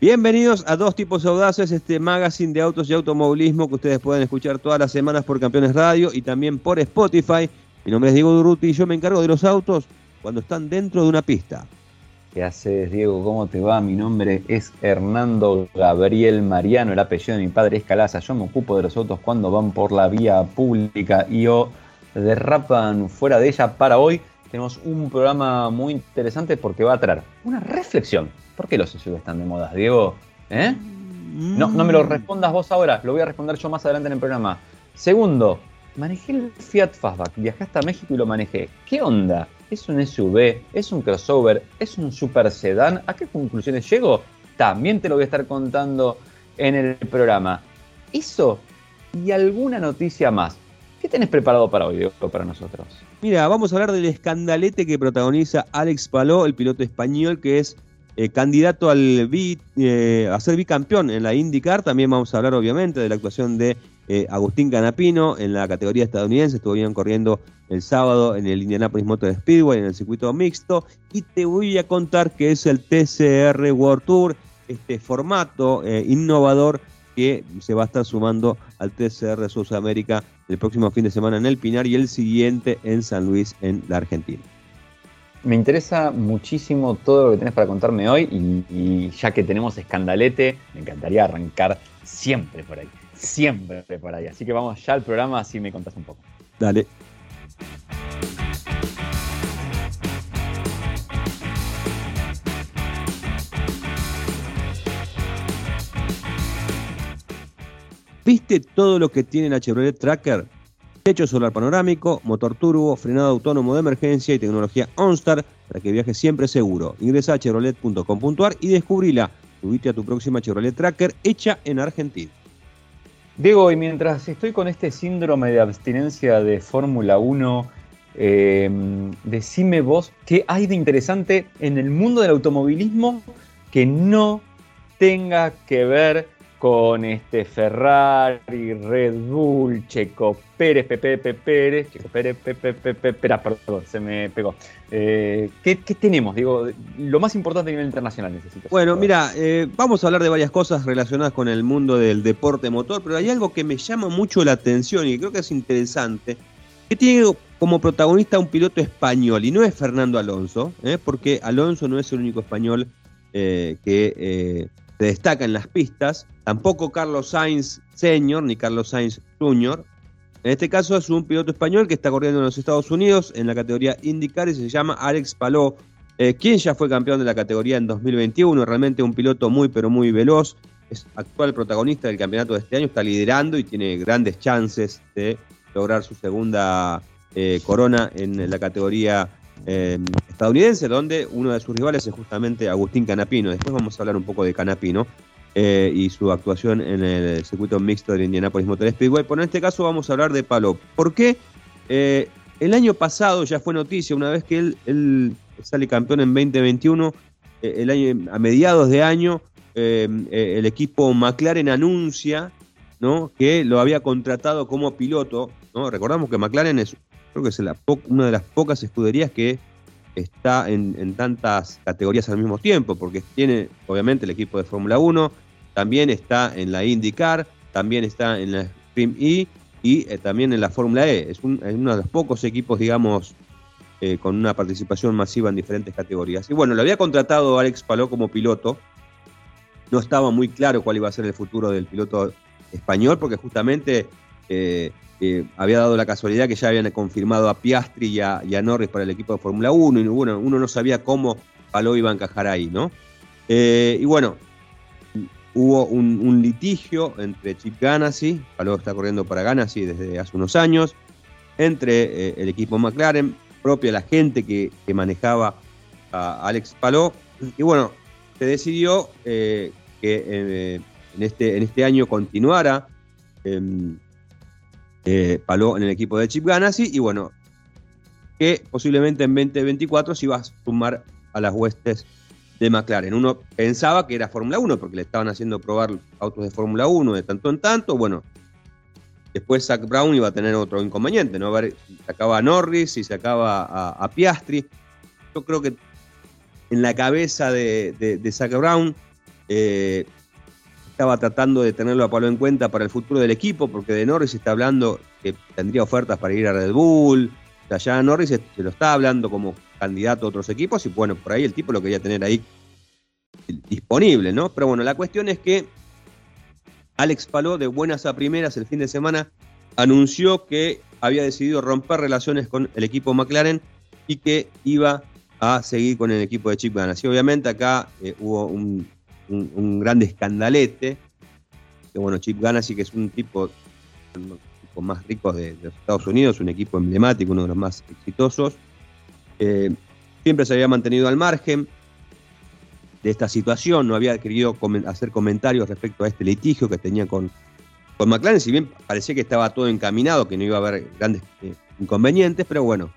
Bienvenidos a Dos Tipos Audaces, este magazine de autos y automovilismo que ustedes pueden escuchar todas las semanas por Campeones Radio y también por Spotify. Mi nombre es Diego Durruti y yo me encargo de los autos cuando están dentro de una pista. ¿Qué haces, Diego? ¿Cómo te va? Mi nombre es Hernando Gabriel Mariano, el apellido de mi padre es Calaza. Yo me ocupo de los autos cuando van por la vía pública y o derrapan fuera de ella. Para hoy tenemos un programa muy interesante porque va a traer una reflexión ¿Por qué los SUV están de moda, Diego? ¿Eh? No, no me lo respondas vos ahora, lo voy a responder yo más adelante en el programa. Segundo, manejé el Fiat Fastback, viajé hasta México y lo manejé. ¿Qué onda? ¿Es un SUV? ¿Es un crossover? ¿Es un super sedán? ¿A qué conclusiones llego? También te lo voy a estar contando en el programa. Eso y alguna noticia más. ¿Qué tenés preparado para hoy, Diego, para nosotros? Mira, vamos a hablar del escandalete que protagoniza Alex Paló, el piloto español que es eh, candidato al eh, a ser bicampeón en la IndyCar. También vamos a hablar, obviamente, de la actuación de eh, Agustín Canapino en la categoría estadounidense. Estuvieron corriendo el sábado en el Indianapolis Motor Speedway, en el circuito mixto. Y te voy a contar que es el TCR World Tour, este formato innovador que se va a estar sumando al TCR Sudamérica el próximo fin de semana en el Pinar y el siguiente en San Luis, en la Argentina. Me interesa muchísimo todo lo que tenés para contarme hoy y, ya que tenemos escandalete, me encantaría arrancar siempre por ahí, siempre por ahí. Así que vamos ya al programa, así me contás un poco. Dale. ¿Viste todo lo que tiene la Chevrolet Tracker? Techo solar panorámico, motor turbo, frenado autónomo de emergencia y tecnología OnStar para que viajes siempre seguro. Ingresa a chevrolet.com.ar y descubrila. Subite a tu próxima Chevrolet Tracker hecha en Argentina. Diego, y mientras estoy con este síndrome de abstinencia de Fórmula 1, em, decime vos qué hay de interesante en el mundo del automovilismo que no tenga que ver con este Ferrari, Red Bull, Checo Pérez, Pepe, Pepe Pérez, Checo Pérez, Pepe, Pepe, perdón, se me pegó. Eh, ¿qué, tenemos? Digo, lo más importante a nivel internacional necesito. Bueno, mira, eh, vamos a hablar de varias cosas relacionadas con el mundo del deporte motor, pero hay algo que me llama mucho la atención y creo que es interesante, que tiene como protagonista un piloto español, y no es Fernando Alonso, ¿eh? porque Alonso no es el único español que se destaca en las pistas, tampoco Carlos Sainz Senior ni Carlos Sainz Junior. En este caso es un piloto español que está corriendo en los Estados Unidos en la categoría IndyCar y se llama Alex Palou, eh, quien ya fue campeón de la categoría en 2021, realmente un piloto muy pero muy veloz, es actual protagonista del campeonato de este año, está liderando y tiene grandes chances de lograr su segunda eh, corona en la categoría Em, estadounidense, donde uno de sus rivales es justamente Agustín Canapino. Después vamos a hablar un poco de Canapino eh, y su actuación en el circuito mixto del Indianapolis Motor Speedway. Pero en este caso vamos a hablar de Palop. ¿Por qué? Eh, el año pasado ya fue noticia, una vez que él, sale campeón en 2021, eh, el año, a mediados de año, em, el equipo McLaren anuncia ¿no? que lo había contratado como piloto. ¿no? Recordamos que McLaren es creo que es una de las pocas escuderías que está en, tantas categorías al mismo tiempo, porque tiene obviamente el equipo de Fórmula 1, también está en la IndyCar, también está en la Stream E y eh, también en la Fórmula E. Es, uno de los pocos equipos, digamos, eh, con una participación masiva en diferentes categorías. Y bueno, lo había contratado Alex Paló como piloto. No estaba muy claro cuál iba a ser el futuro del piloto español, porque justamente eh, había dado la casualidad que ya habían confirmado a Piastri y a, Norris para el equipo de Fórmula 1 y bueno, uno no sabía cómo Paló iba a encajar ahí, ¿no? Eh, y bueno, hubo un, litigio entre Chip Ganassi, Paló está corriendo para Ganassi desde hace unos años, entre eh, el equipo McLaren, propia la gente que, manejaba a Alex Paló, y bueno, se decidió que en, este, en este año continuara em, eh, Paló en el equipo de Chip Ganassi y bueno, que posiblemente en 2024 se iba a sumar a las huestes de McLaren. Uno pensaba que era Fórmula 1 porque le estaban haciendo probar autos de Fórmula 1 de tanto en tanto. Bueno, después Zach Brown iba a tener otro inconveniente, ¿no? A ver si sacaba a Norris, si sacaba a, a Piastri. Yo creo que en la cabeza de, de, Zach Brown eh, estaba tratando de tenerlo a palo en cuenta para el futuro del equipo, porque de Norris está hablando que tendría ofertas para ir a Red Bull. O ya Norris se, lo está hablando como candidato a otros equipos y bueno, por ahí el tipo lo quería tener ahí disponible, ¿no? Pero bueno, la cuestión es que Alex Paló, de buenas a primeras el fin de semana, anunció que había decidido romper relaciones con el equipo McLaren y que iba a seguir con el equipo de Chip Ganassi. obviamente acá eh, hubo un un, gran escandalete. Que bueno, Chip Ganassi, que es un tipo, uno más ricos de, los Estados Unidos, un equipo emblemático, uno de los más exitosos. Siempre se había mantenido al margen de esta situación, no había querido hacer comentarios respecto a este litigio que tenía con, con McLaren, si bien parecía que estaba todo encaminado, que no iba a haber grandes eh, inconvenientes, pero bueno,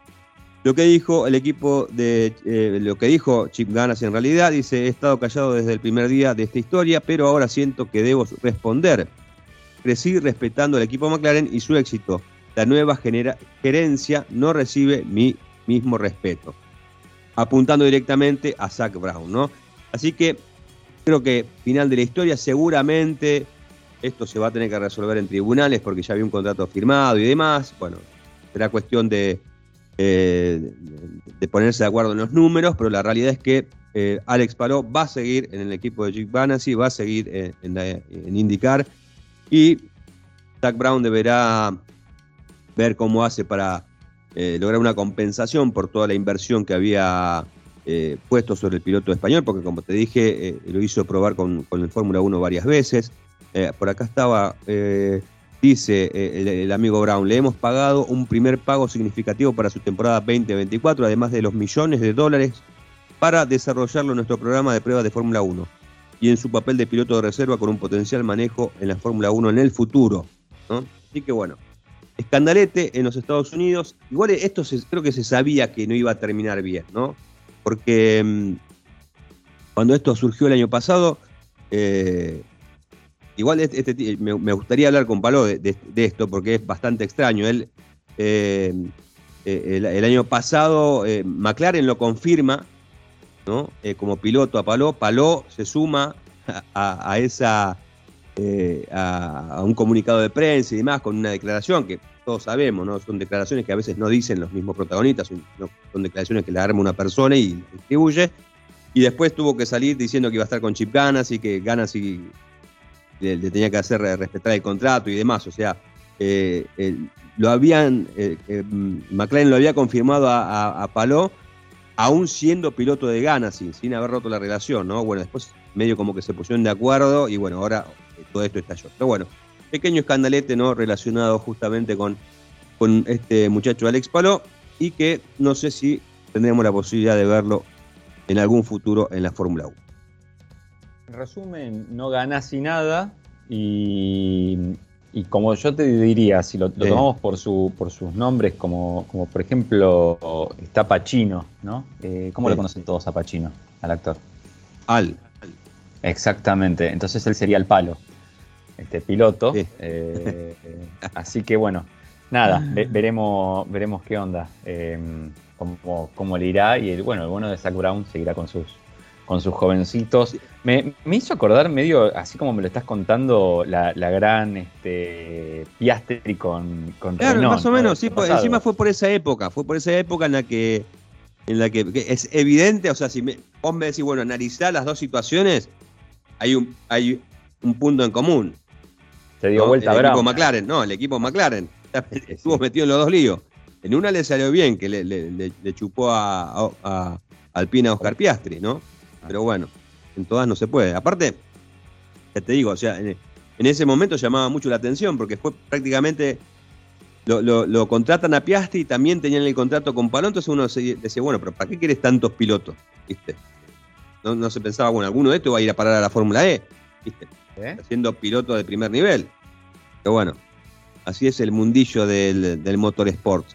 lo que dijo el equipo de eh, lo que dijo Chip Ganas en realidad dice he estado callado desde el primer día de esta historia, pero ahora siento que debo responder. Crecí respetando al equipo McLaren y su éxito. La nueva gerencia no recibe mi mismo respeto. Apuntando directamente a Zach Brown, ¿no? Así que creo que final de la historia seguramente esto se va a tener que resolver en tribunales porque ya había un contrato firmado y demás. Bueno, será cuestión de eh, de ponerse de acuerdo en los números, pero la realidad es que eh, Alex Paló va a seguir en el equipo de Jake Banassi, va a seguir en, en, IndyCar y Zach Brown deberá ver cómo hace para eh, lograr una compensación por toda la inversión que había puesto sobre el piloto español, porque como te dije, lo hizo probar con, con el Fórmula 1 varias veces. por acá estaba Dice eh, el, amigo Brown, le hemos pagado un primer pago significativo para su temporada 2024, además de los millones de dólares para desarrollarlo en nuestro programa de pruebas de Fórmula 1 y en su papel de piloto de reserva con un potencial manejo en la Fórmula 1 en el futuro. Así que bueno, escandalete en los Estados Unidos. Igual esto creo que se sabía que no iba a terminar bien, ¿no? Porque mm, cuando esto surgió el año pasado, eh, Igual este, este me, gustaría hablar con Palo de, esto porque es bastante extraño. Eh, eh, el, año pasado eh, McLaren lo confirma ¿no? como piloto a Paló. Paló se suma a, esa a, un comunicado de prensa y demás con una declaración que todos sabemos, ¿no? Son declaraciones que a veces no dicen los mismos protagonistas, son, declaraciones que le arma una persona y distribuye. Y después tuvo que salir diciendo que iba a estar con Chip Ganas y que Ganas y le, tenía que hacer respetar el contrato y demás. O sea, eh, lo habían, eh, eh, McLaren lo había confirmado a, Paló, aún siendo piloto de ganas, sin, sin haber roto la relación, ¿no? Bueno, después medio como que se pusieron de acuerdo y bueno, ahora todo esto estalló. Pero bueno, pequeño escandalete, ¿no? Relacionado justamente con, con este muchacho Alex Paló y que no sé si tendremos la posibilidad de verlo en algún futuro en la Fórmula 1 en resumen, no ganás y nada. Y, como yo te diría, si lo, tomamos por, su, por sus nombres, como, como por ejemplo está Pacino, ¿no? Eh, ¿Cómo le conocen todos a Pacino, al actor? Al. Exactamente, entonces él sería el palo, este piloto. Eh, así que bueno, nada, veremos, veremos qué onda, eh, cómo, cómo, le irá. Y el, bueno, el bueno de Zach Brown seguirá con sus, con sus jovencitos. Me, hizo acordar medio, así como me lo estás contando, la, gran este, Piastri con, con Claro, más o menos, sí, encima fue por esa época, fue por esa época en la que, en la que, es evidente, o sea, si me, vos me decís, bueno, analizar las dos situaciones, hay un, hay un punto en común. Se dio vuelta el equipo McLaren, no, el equipo McLaren estuvo metido en los dos líos. En una le salió bien, que le, le, chupó a, a, Alpina a Oscar Piastri, ¿no? Pero bueno, en todas no se puede. Aparte, ya te digo, o sea, en, ese momento llamaba mucho la atención porque fue prácticamente. Lo, contratan a Piastri y también tenían el contrato con Palón, entonces uno decía, bueno, pero ¿para qué quieres tantos pilotos? ¿Viste? No, se pensaba, bueno, alguno de estos va a ir a parar a la Fórmula E, ¿viste? ¿Eh? Siendo piloto de primer nivel. Pero bueno, así es el mundillo del, del motorsport.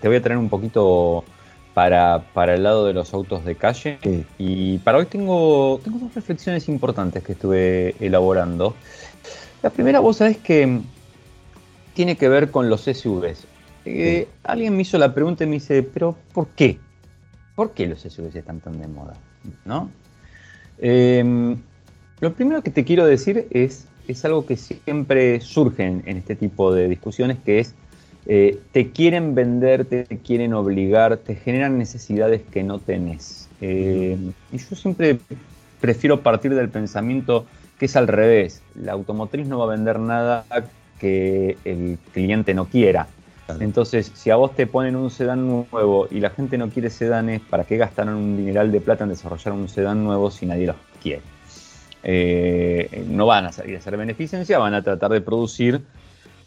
Te voy a traer un poquito para, el lado de los autos de calle. Y para hoy tengo, tengo dos reflexiones importantes que estuve elaborando. La primera, vos sabés que tiene que ver con los SUVs. Eh, alguien me hizo la pregunta y me dice, pero ¿por qué? ¿Por qué los SUVs están tan de moda? ¿No? Em, lo primero que te quiero decir es, es algo que siempre surge en, este tipo de discusiones, que es, eh, te quieren vender, te quieren obligar, te generan necesidades que no tenés. Em, y yo siempre prefiero partir del pensamiento que es al revés. La automotriz no va a vender nada que el cliente no quiera. Entonces, si a vos te ponen un sedán nuevo y la gente no quiere sedanes, ¿para qué gastaron un dineral de plata en desarrollar un sedán nuevo si nadie los quiere? Eh, no van a salir a hacer beneficencia, van a tratar de producir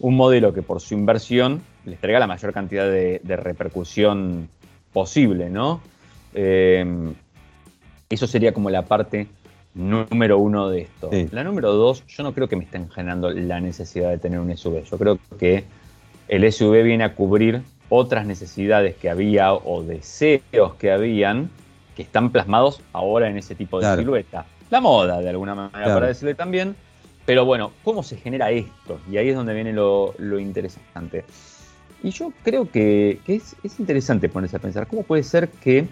un modelo que por su inversión les traiga la mayor cantidad de, repercusión posible, ¿no? Eh, eso sería como la parte número uno de esto. La número dos, yo no creo que me estén generando la necesidad de tener un SUV. Yo creo que el SUV viene a cubrir otras necesidades que había o deseos que habían que están plasmados ahora en ese tipo de silueta. La moda, de alguna manera, para decirle también. Pero bueno, ¿cómo se genera esto? Y ahí es donde viene lo, interesante. Y yo creo que, es, interesante ponerse a pensar, ¿cómo puede ser que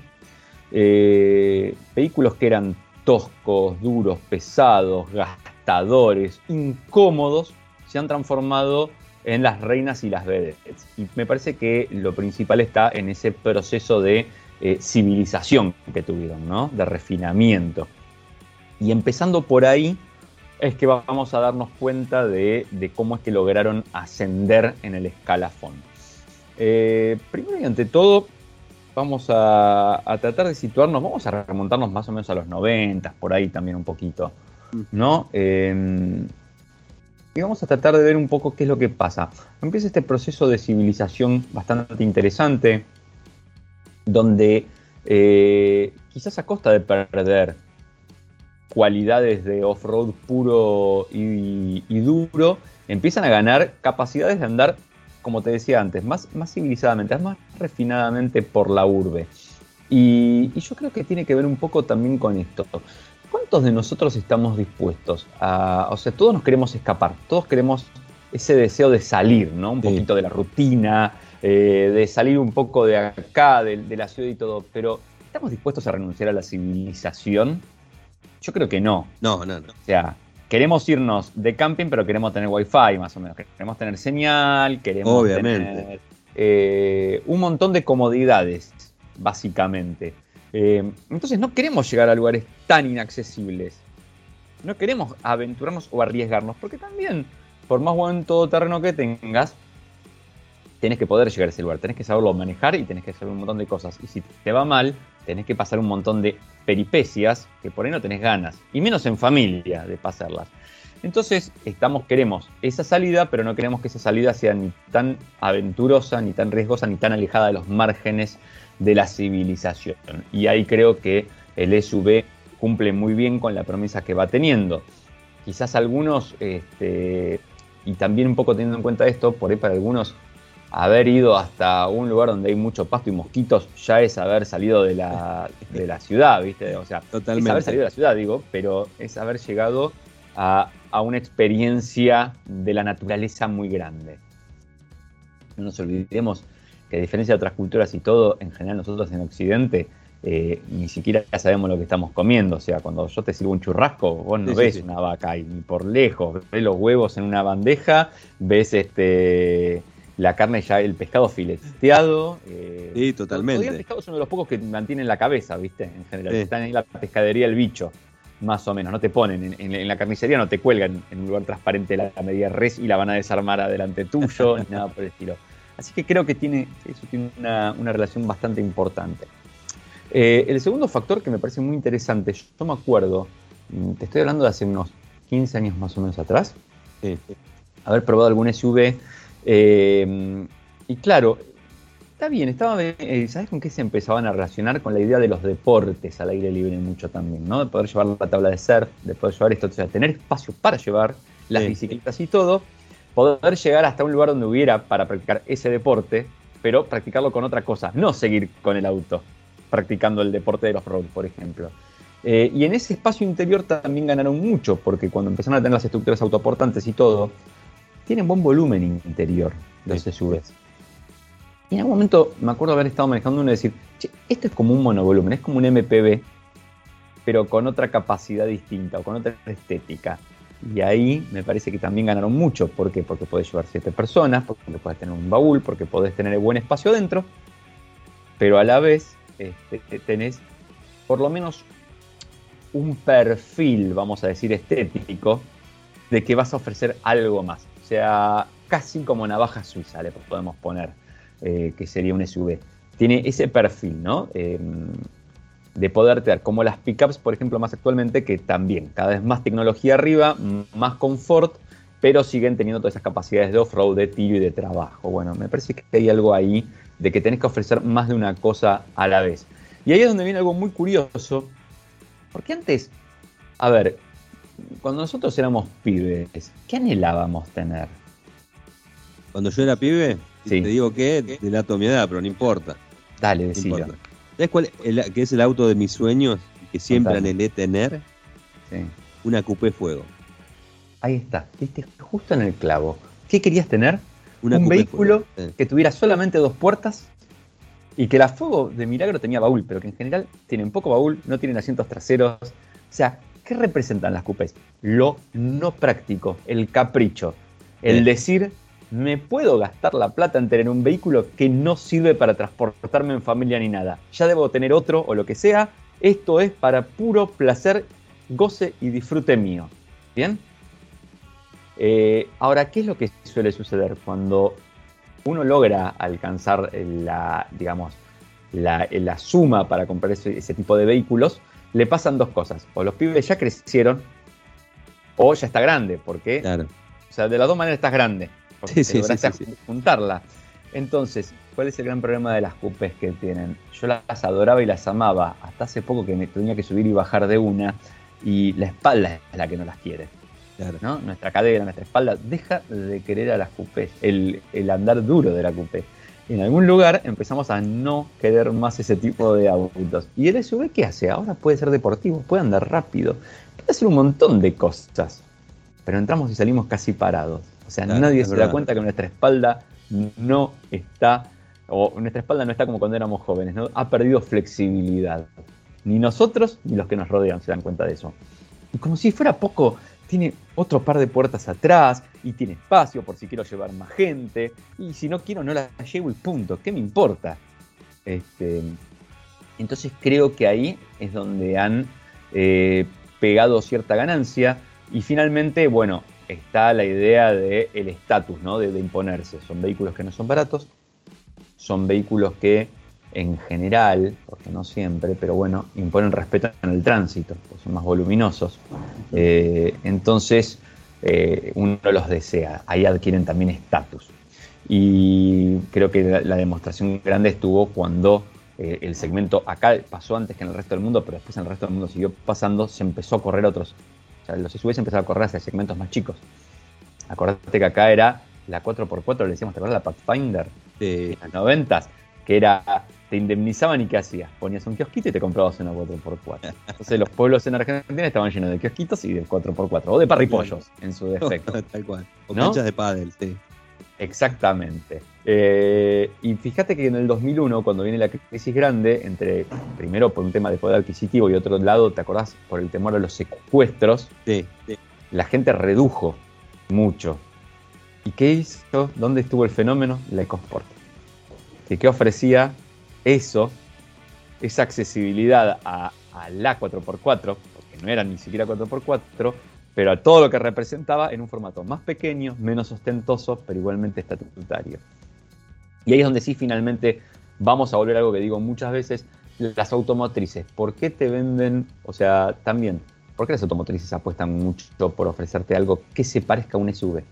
eh, vehículos que eran toscos, duros, pesados, gastadores, incómodos, se han transformado en las reinas y las vedettes. Y me parece que lo principal está en ese proceso de eh, civilización que tuvieron, ¿no? De refinamiento. Y empezando por ahí es que vamos a darnos cuenta de, cómo es que lograron ascender en el escalafón. Eh, primero y ante todo, vamos a, tratar de situarnos, vamos a remontarnos más o menos a los 90, por ahí también un poquito, ¿no? Eh, y vamos a tratar de ver un poco qué es lo que pasa. Empieza este proceso de civilización bastante interesante, donde eh, quizás a costa de perder cualidades de off-road puro y, duro, empiezan a ganar capacidades de andar, como te decía antes, más, más civilizadamente, más refinadamente por la urbe. y, yo creo que tiene que ver un poco también con esto. ¿cuántos de nosotros estamos dispuestos a, o sea, todos nos queremos escapar, todos queremos ese deseo de salir, ¿no? Un poquito de la rutina, eh, de salir un poco de acá, de, la ciudad y todo, pero ¿estamos dispuestos a renunciar a la civilización? Yo creo que no. No, no, no. O sea, queremos irnos de camping, pero queremos tener wifi más o menos. Queremos tener señal, queremos tener eh, un montón de comodidades, básicamente. Eh, entonces no queremos llegar a lugares tan inaccesibles. No queremos aventurarnos o arriesgarnos, porque también, por más buen todoterreno que tengas, tenés que poder llegar a ese lugar, tenés que saberlo manejar y tenés que hacer un montón de cosas. Y si te va mal, tenés que pasar un montón de peripecias que por ahí no tenés ganas, y menos en familia de pasarlas. Entonces, estamos, queremos esa salida, pero no queremos que esa salida sea ni tan aventurosa, ni tan riesgosa, ni tan alejada de los márgenes de la civilización. Y ahí creo que el SUV cumple muy bien con la promesa que va teniendo. Quizás algunos, este, y también un poco teniendo en cuenta esto, por ahí para algunos haber ido hasta un lugar donde hay mucho pasto y mosquitos ya es haber salido de la, de la ciudad, ¿viste? O sea, es haber salido de la ciudad, digo, pero es haber llegado a, a una experiencia de la naturaleza muy grande. No nos olvidemos que a diferencia de otras culturas y todo, en general nosotros en Occidente eh, ni siquiera sabemos lo que estamos comiendo. O sea, cuando yo te sirvo un churrasco, vos no ves una vaca y ni por lejos. Ves los huevos en una bandeja, ves este la carne ya, el pescado fileteado. Eh, sí, totalmente. El pescado es uno de los pocos que mantienen la cabeza, ¿viste? En general. Están en la pescadería el bicho, más o menos. No te ponen en, la carnicería, no te cuelgan en un lugar transparente la, la media res y la van a desarmar adelante tuyo, ni nada por el estilo. Así que creo que tiene, eso tiene una, relación bastante importante. Eh, el segundo factor que me parece muy interesante, yo me acuerdo, mm, te estoy hablando de hace unos 15 años más o menos atrás, haber probado algún SUV, eh, y claro, está bien, estaba, eh, ¿sabes con qué se empezaban a relacionar? Con la idea de los deportes al aire libre mucho también, ¿no? De poder llevar la tabla de surf, de poder llevar esto, o sea, tener espacio para llevar las bicicletas y todo, poder llegar hasta un lugar donde hubiera para practicar ese deporte, pero practicarlo con otra cosa, no seguir con el auto, practicando el deporte de los road, por ejemplo. Eh, y en ese espacio interior también ganaron mucho, porque cuando empezaron a tener las estructuras autoportantes y todo, tienen buen volumen interior los SUVs. Y en algún momento me acuerdo haber estado manejando uno y decir, che, esto es como un monovolumen, es como un MPV, pero con otra capacidad distinta o con otra estética. Y ahí me parece que también ganaron mucho. ¿Por qué? Porque podés llevar siete personas, porque puedes tener un baúl, porque podés tener buen espacio dentro, pero a la vez este, tenés por lo menos un perfil, vamos a decir, estético, de que vas a ofrecer algo más. Sea, casi como navaja suiza le podemos poner, eh, que sería un SUV. Tiene ese perfil, ¿no? Em, de poder tener, como las pickups, por ejemplo, más actualmente, que también cada vez más tecnología arriba, más confort, pero siguen teniendo todas esas capacidades de off-road, de tiro y de trabajo. Bueno, me parece que hay algo ahí de que tenés que ofrecer más de una cosa a la vez. Y ahí es donde viene algo muy curioso, porque antes, a ver, cuando nosotros éramos pibes, ¿qué anhelábamos tener? Cuando yo era pibe, te digo que delato mi edad, pero no importa. Dale, decilo. ¿Sabes cuál que es el auto de mis sueños que siempre anhelé tener? Sí. Una coupé fuego. Ahí está, viste, justo en el clavo. ¿Qué querías tener? un vehículo que tuviera solamente dos puertas y que la Fuego de milagro tenía baúl, pero que en general tienen poco baúl, no tienen asientos traseros. O sea, ¿qué representan las coupés? Lo no práctico, el capricho, el decir, me puedo gastar la plata en tener un vehículo que no sirve para transportarme en familia ni nada. Ya debo tener otro o lo que sea. Esto es para puro placer, goce y disfrute mío. ¿Bien? Eh, ahora, ¿qué es lo que suele suceder cuando uno logra alcanzar la, digamos, la, suma para comprar ese, tipo de vehículos? Le pasan dos cosas. O los pibes ya crecieron, o ya está grande, porque, claro. o sea, de las dos maneras estás grande, porque sí, juntarla. Entonces, ¿cuál es el gran problema de las cupes que tienen? Yo las adoraba y las amaba, hasta hace poco que me tenía que subir y bajar de una, y la espalda es la que no las quiere. Nuestra cadera, nuestra espalda, deja de querer a las cupés, el, andar duro de la cupé. En algún lugar empezamos a no querer más ese tipo de autos. ¿Y el SUV qué hace? Ahora puede ser deportivo, puede andar rápido, puede hacer un montón de cosas. Pero entramos y salimos casi parados. O sea, nadie se da cuenta que nuestra espalda no está, o nuestra espalda no está como cuando éramos jóvenes, ¿no? ha perdido flexibilidad. Ni nosotros ni los que nos rodean se dan cuenta de eso. Y como si fuera poco, tiene otro par de puertas atrás y tiene espacio por si quiero llevar más gente. Y si no quiero, no la llevo y punto. ¿Qué me importa? Este, entonces creo que ahí es donde han eh, pegado cierta ganancia. Y finalmente, bueno, está la idea del estatus, ¿no? de imponerse. Son vehículos que no son baratos, son vehículos que en general, porque no siempre, pero bueno, imponen respeto en el tránsito, pues son más voluminosos. Eh, entonces, eh, uno los desea, ahí adquieren también estatus. Y creo que la, demostración grande estuvo cuando eh, el segmento acá pasó antes que en el resto del mundo, pero después en el resto del mundo siguió pasando, se empezó a correr otros. O sea, los SUVs empezaron a correr hacia segmentos más chicos. Acordate que acá era la 4x4, le decíamos, ¿te acuerdas la Pathfinder? De las 90 que era te indemnizaban y ¿qué hacías? Ponías un kiosquito y te comprabas una 4x4. Entonces los pueblos en Argentina estaban llenos de kiosquitos y de 4x4, o de parripollos en su defecto. Tal cual. O canchas de pádel, sí. Exactamente. Eh, y fíjate que en el 2001, cuando viene la crisis grande, entre primero por un tema de poder adquisitivo y otro lado, ¿te acordás? Por el temor a los secuestros, sí, la gente redujo mucho. ¿Y qué hizo? ¿Dónde estuvo el fenómeno? La EcoSport. ¿Qué ofrecía eso, esa accesibilidad a, la 4x4, porque no era ni siquiera 4x4, pero a todo lo que representaba en un formato más pequeño, menos ostentoso, pero igualmente estatutario. Y ahí es donde sí finalmente vamos a volver a algo que digo muchas veces, las automotrices. ¿Por qué te venden, o sea, también, por qué las automotrices apuestan mucho por ofrecerte algo que se parezca a un SUV?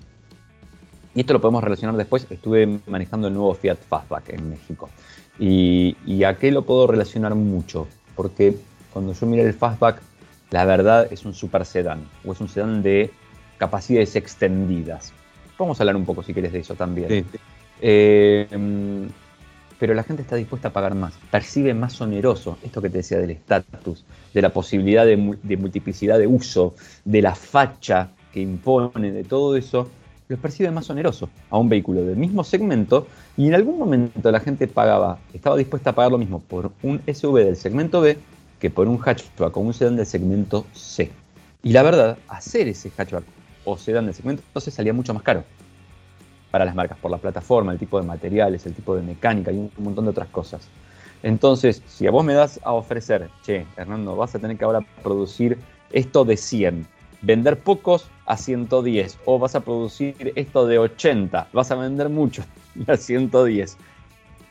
Y esto lo podemos relacionar después, estuve manejando el nuevo Fiat Fastback en México. Y, a qué lo puedo relacionar mucho, porque cuando yo miré el fastback, la verdad es un super sedán, o es un sedán de capacidades extendidas. Vamos a hablar un poco, si quieres, de eso también. Eh, pero la gente está dispuesta a pagar más, percibe más oneroso esto que te decía del estatus, de la posibilidad de, multiplicidad de uso, de la facha que impone, de todo eso, lo percibe más oneroso a un vehículo del mismo segmento y en algún momento la gente pagaba, estaba dispuesta a pagar lo mismo por un SUV del segmento B que por un hatchback o un sedán del segmento C. Y la verdad, hacer ese hatchback o sedán del segmento C salía mucho más caro para las marcas, por la plataforma, el tipo de materiales, el tipo de mecánica y un montón de otras cosas. Entonces, si a vos me das a ofrecer, che, Hernando, vas a tener que ahora producir esto de 100, vender pocos a 110, o vas a producir esto de 80, vas a vender mucho a 110,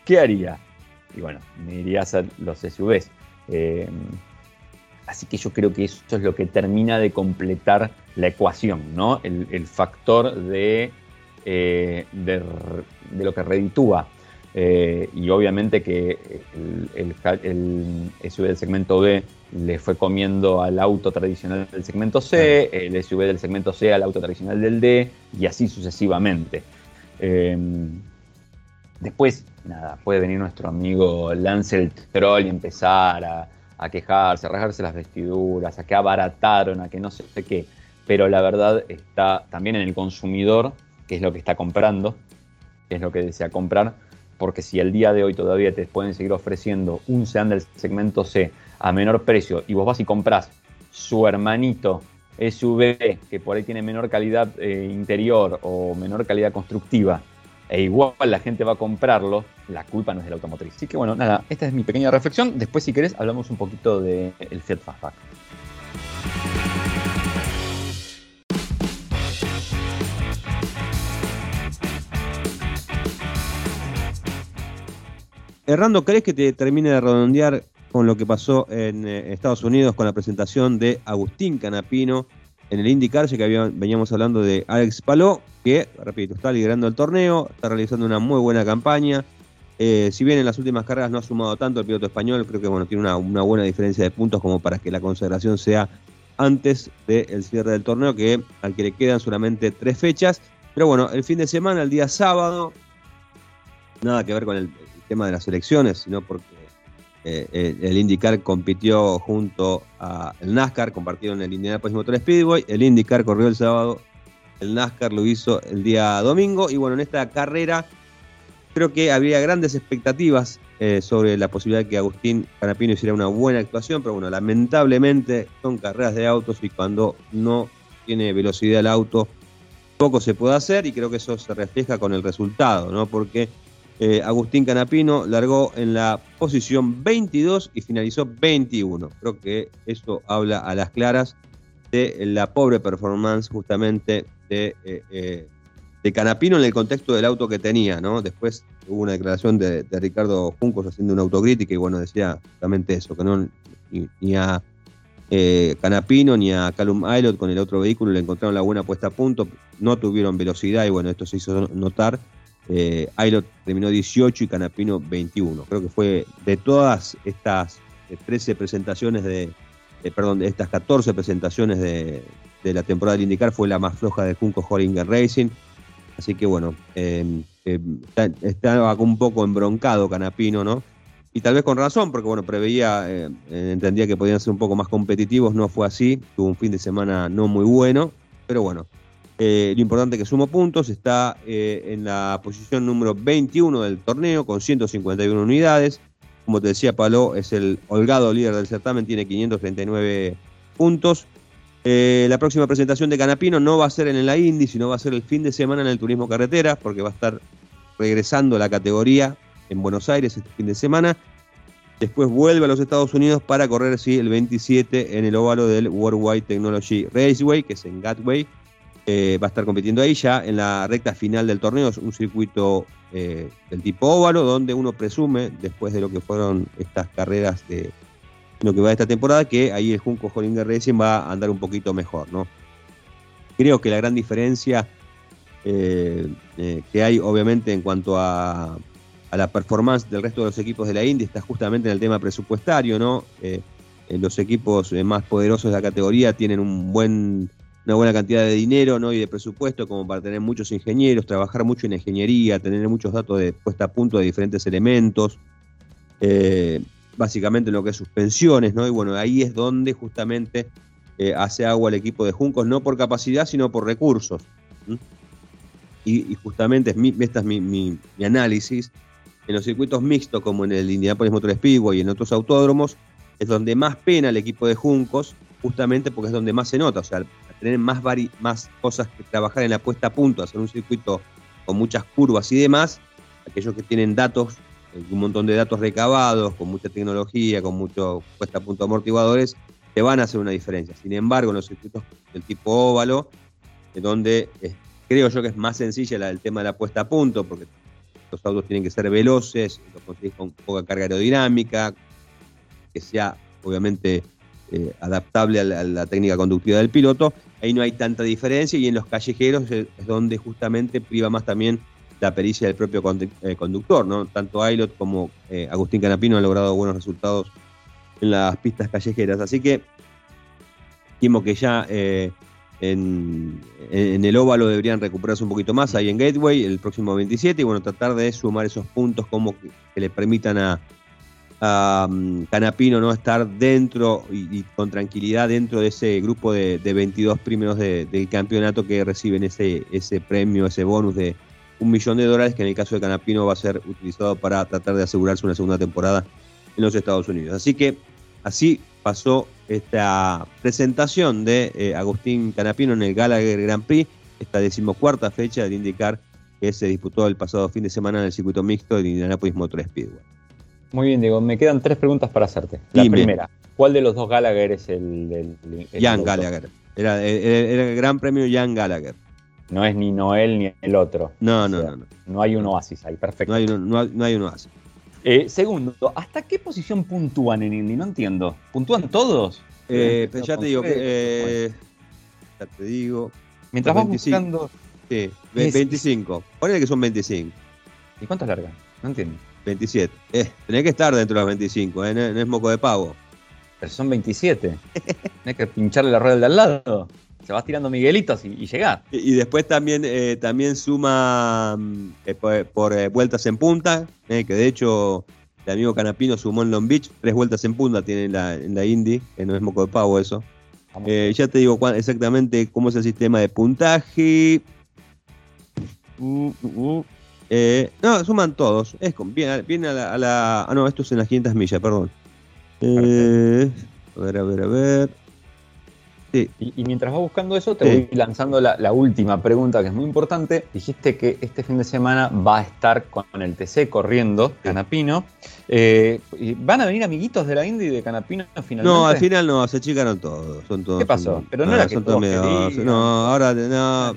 ¿qué haría? Y bueno, me iría a hacer los SUVs. Eh, así que yo creo que eso es lo que termina de completar la ecuación, ¿no? El, factor de, eh, de, de, lo que reditúa eh, y obviamente que el, SUV del segmento B le fue comiendo al auto tradicional del segmento C, el SUV del segmento C al auto tradicional del D, y así sucesivamente. Em, después, nada, puede venir nuestro amigo Lance el Troll y empezar a, a quejarse, a rasgarse las vestiduras, a que abarataron, a que no sé qué. Pero la verdad está también en el consumidor, que es lo que está comprando, que es lo que desea comprar porque si el día de hoy todavía te pueden seguir ofreciendo un sedán del segmento C a menor precio y vos vas y compras su hermanito SUV que por ahí tiene menor calidad eh, interior o menor calidad constructiva e igual la gente va a comprarlo, la culpa no es del automotriz. Así que bueno, nada, esta es mi pequeña reflexión. Después si querés hablamos un poquito del de Fiat Fastback. Errando, ¿crees que te termine de redondear con lo que pasó en eh, Estados Unidos con la presentación de Agustín Canapino en el IndyCar, que veníamos hablando de Alex Paló, que, repito, está liderando el torneo, está realizando una muy buena campaña. Eh, si bien en las últimas carreras no ha sumado tanto el piloto español, creo que bueno, tiene una, buena diferencia de puntos como para que la consagración sea antes del cierre del torneo, que al que le quedan solamente tres fechas. Pero bueno, el fin de semana, el día sábado, nada que ver con el, tema de las elecciones, sino porque eh, el IndyCar compitió junto al NASCAR, compartieron el Indianapolis Motor Speedway, el IndyCar corrió el sábado, el NASCAR lo hizo el día domingo, y bueno, en esta carrera creo que había grandes expectativas eh, sobre la posibilidad de que Agustín Canapino hiciera una buena actuación, pero bueno, lamentablemente son carreras de autos y cuando no tiene velocidad el auto, poco se puede hacer y creo que eso se refleja con el resultado, ¿no? Porque eh, Agustín Canapino largó en la posición 22 y finalizó 21. Creo que eso habla a las claras de la pobre performance justamente de, eh, eh, Canapino en el contexto del auto que tenía. Después hubo una declaración de, Ricardo Juncos haciendo una autocrítica y bueno, decía justamente eso, que no ni, a Canapino ni a Calum Aylot con el otro vehículo le encontraron la buena puesta a punto, no tuvieron velocidad y bueno, esto se hizo notar eh, terminó 18 y Canapino 21. Creo que fue de todas estas 13 presentaciones de, perdón, de estas 14 presentaciones de, la temporada de IndyCar fue la más floja de Junco Hollinger Racing. Así que bueno, em, estaba un poco embroncado Canapino, ¿no? Y tal vez con razón, porque bueno, preveía, eh, entendía que podían ser un poco más competitivos, no fue así, tuvo un fin de semana no muy bueno, pero bueno, eh, lo importante es que sumó puntos, está eh, en la posición número 21 del torneo con 151 unidades. Como te decía, Paló es el holgado líder del certamen, tiene 539 puntos. Eh, la próxima presentación de Canapino no va a ser en la Indy, sino va a ser el fin de semana en el Turismo Carretera, porque va a estar regresando a la categoría en Buenos Aires este fin de semana. Después vuelve a los Estados Unidos para correr sí, el 27 en el óvalo del Worldwide Technology Raceway, que es en Gateway eh, va a estar compitiendo ahí ya en la recta final del torneo, es un circuito eh, del tipo óvalo, donde uno presume, después de lo que fueron estas carreras de lo que va de esta temporada, que ahí el Junco Hollinger Racing va a andar un poquito mejor, ¿no? Creo que la gran diferencia eh, que hay, obviamente, en cuanto a, a, la performance del resto de los equipos de la Indy está justamente en el tema presupuestario, ¿no? los equipos más poderosos de la categoría tienen un buen una buena cantidad de dinero ¿no? y de presupuesto como para tener muchos ingenieros, trabajar mucho en ingeniería, tener muchos datos de puesta a punto de diferentes elementos, eh, básicamente en lo que es suspensiones, ¿no? Y bueno, ahí es donde justamente eh, hace agua el equipo de Juncos, no por capacidad, sino por recursos. y, justamente mi, este es mi, mi, análisis, en los circuitos mixtos como en el Indianapolis Motor Speedway y en otros autódromos, es donde más pena el equipo de Juncos, justamente porque es donde más se nota, o sea, tener más, más cosas que trabajar en la puesta a punto, hacer un circuito con muchas curvas y demás, aquellos que tienen datos, eh, un montón de datos recabados, con mucha tecnología, con mucho puesta a punto amortiguadores, te van a hacer una diferencia. Sin embargo, en los circuitos del tipo óvalo, donde eh, creo yo que es más sencilla el tema de la puesta a punto, porque los autos tienen que ser veloces, los conseguís con poca carga aerodinámica, que sea obviamente eh, adaptable a la, técnica conductiva del piloto, ahí no hay tanta diferencia y en los callejeros es, donde justamente priva más también la pericia del propio eh, conductor, ¿no? Tanto Ailot como eh, Agustín Canapino han logrado buenos resultados en las pistas callejeras. Así que dijimos que ya en, el óvalo deberían recuperarse un poquito más ahí en Gateway el próximo 27 y bueno, tratar de sumar esos puntos como que le permitan a, a Canapino no estar dentro y, con tranquilidad dentro de ese grupo de, 22 primeros del campeonato que reciben ese, ese premio, ese bonus de un millón de dólares que en el caso de Canapino va a ser utilizado para tratar de asegurarse una segunda temporada en los Estados Unidos. Así que así pasó esta presentación de eh, Agustín Canapino en el Gallagher Grand Prix, esta decimocuarta fecha de indicar que se disputó el pasado fin de semana en el circuito mixto de Indianapolis Motor Speedway. Muy bien, Diego. Me quedan tres preguntas para hacerte. La primera, ¿cuál de los dos Gallagher es el. el, Jan Gallagher. Era, el Gran Premio Jan Gallagher. No es ni Noel ni el otro. No, no, no, no, hay un oasis ahí, perfecto. No hay, no, hay un oasis. Eh, segundo, ¿hasta qué posición puntúan en Indy? No entiendo. ¿Puntúan todos? Eh, ya te digo. Eh, ya te digo. Mientras vas buscando. Sí, 25. Ponele que son 25. ¿Y cuánto largan? No entiendo. 27. Eh, tenés que estar dentro de los 25, ¿eh? no, es moco de pavo. Pero son 27. tenés que pincharle la rueda del de al lado. Se vas tirando Miguelitos y, y llegás. Y, después también, eh, también suma mm, eh, por, vueltas en punta, que de hecho el amigo Canapino sumó en Long Beach, tres vueltas en punta tiene en la, en la Indy, que no es moco de pavo eso. ya te digo exactamente cómo es el sistema de puntaje. Uh, uh, uh. Eh, no, suman todos. Es con, viene, a, la, Ah, no, esto es en las 500 millas, perdón. Eh, a ver, a ver, a ver. Sí. Y, mientras vas buscando eso, te voy lanzando la, última pregunta que es muy importante. Dijiste que este fin de semana va a estar con el TC corriendo Canapino. Eh, ¿Van a venir amiguitos de la Indy de Canapino finalmente? No, al final no, se chicaron todos. Son todos ¿Qué pasó? Pero no, era que todos No, ahora no.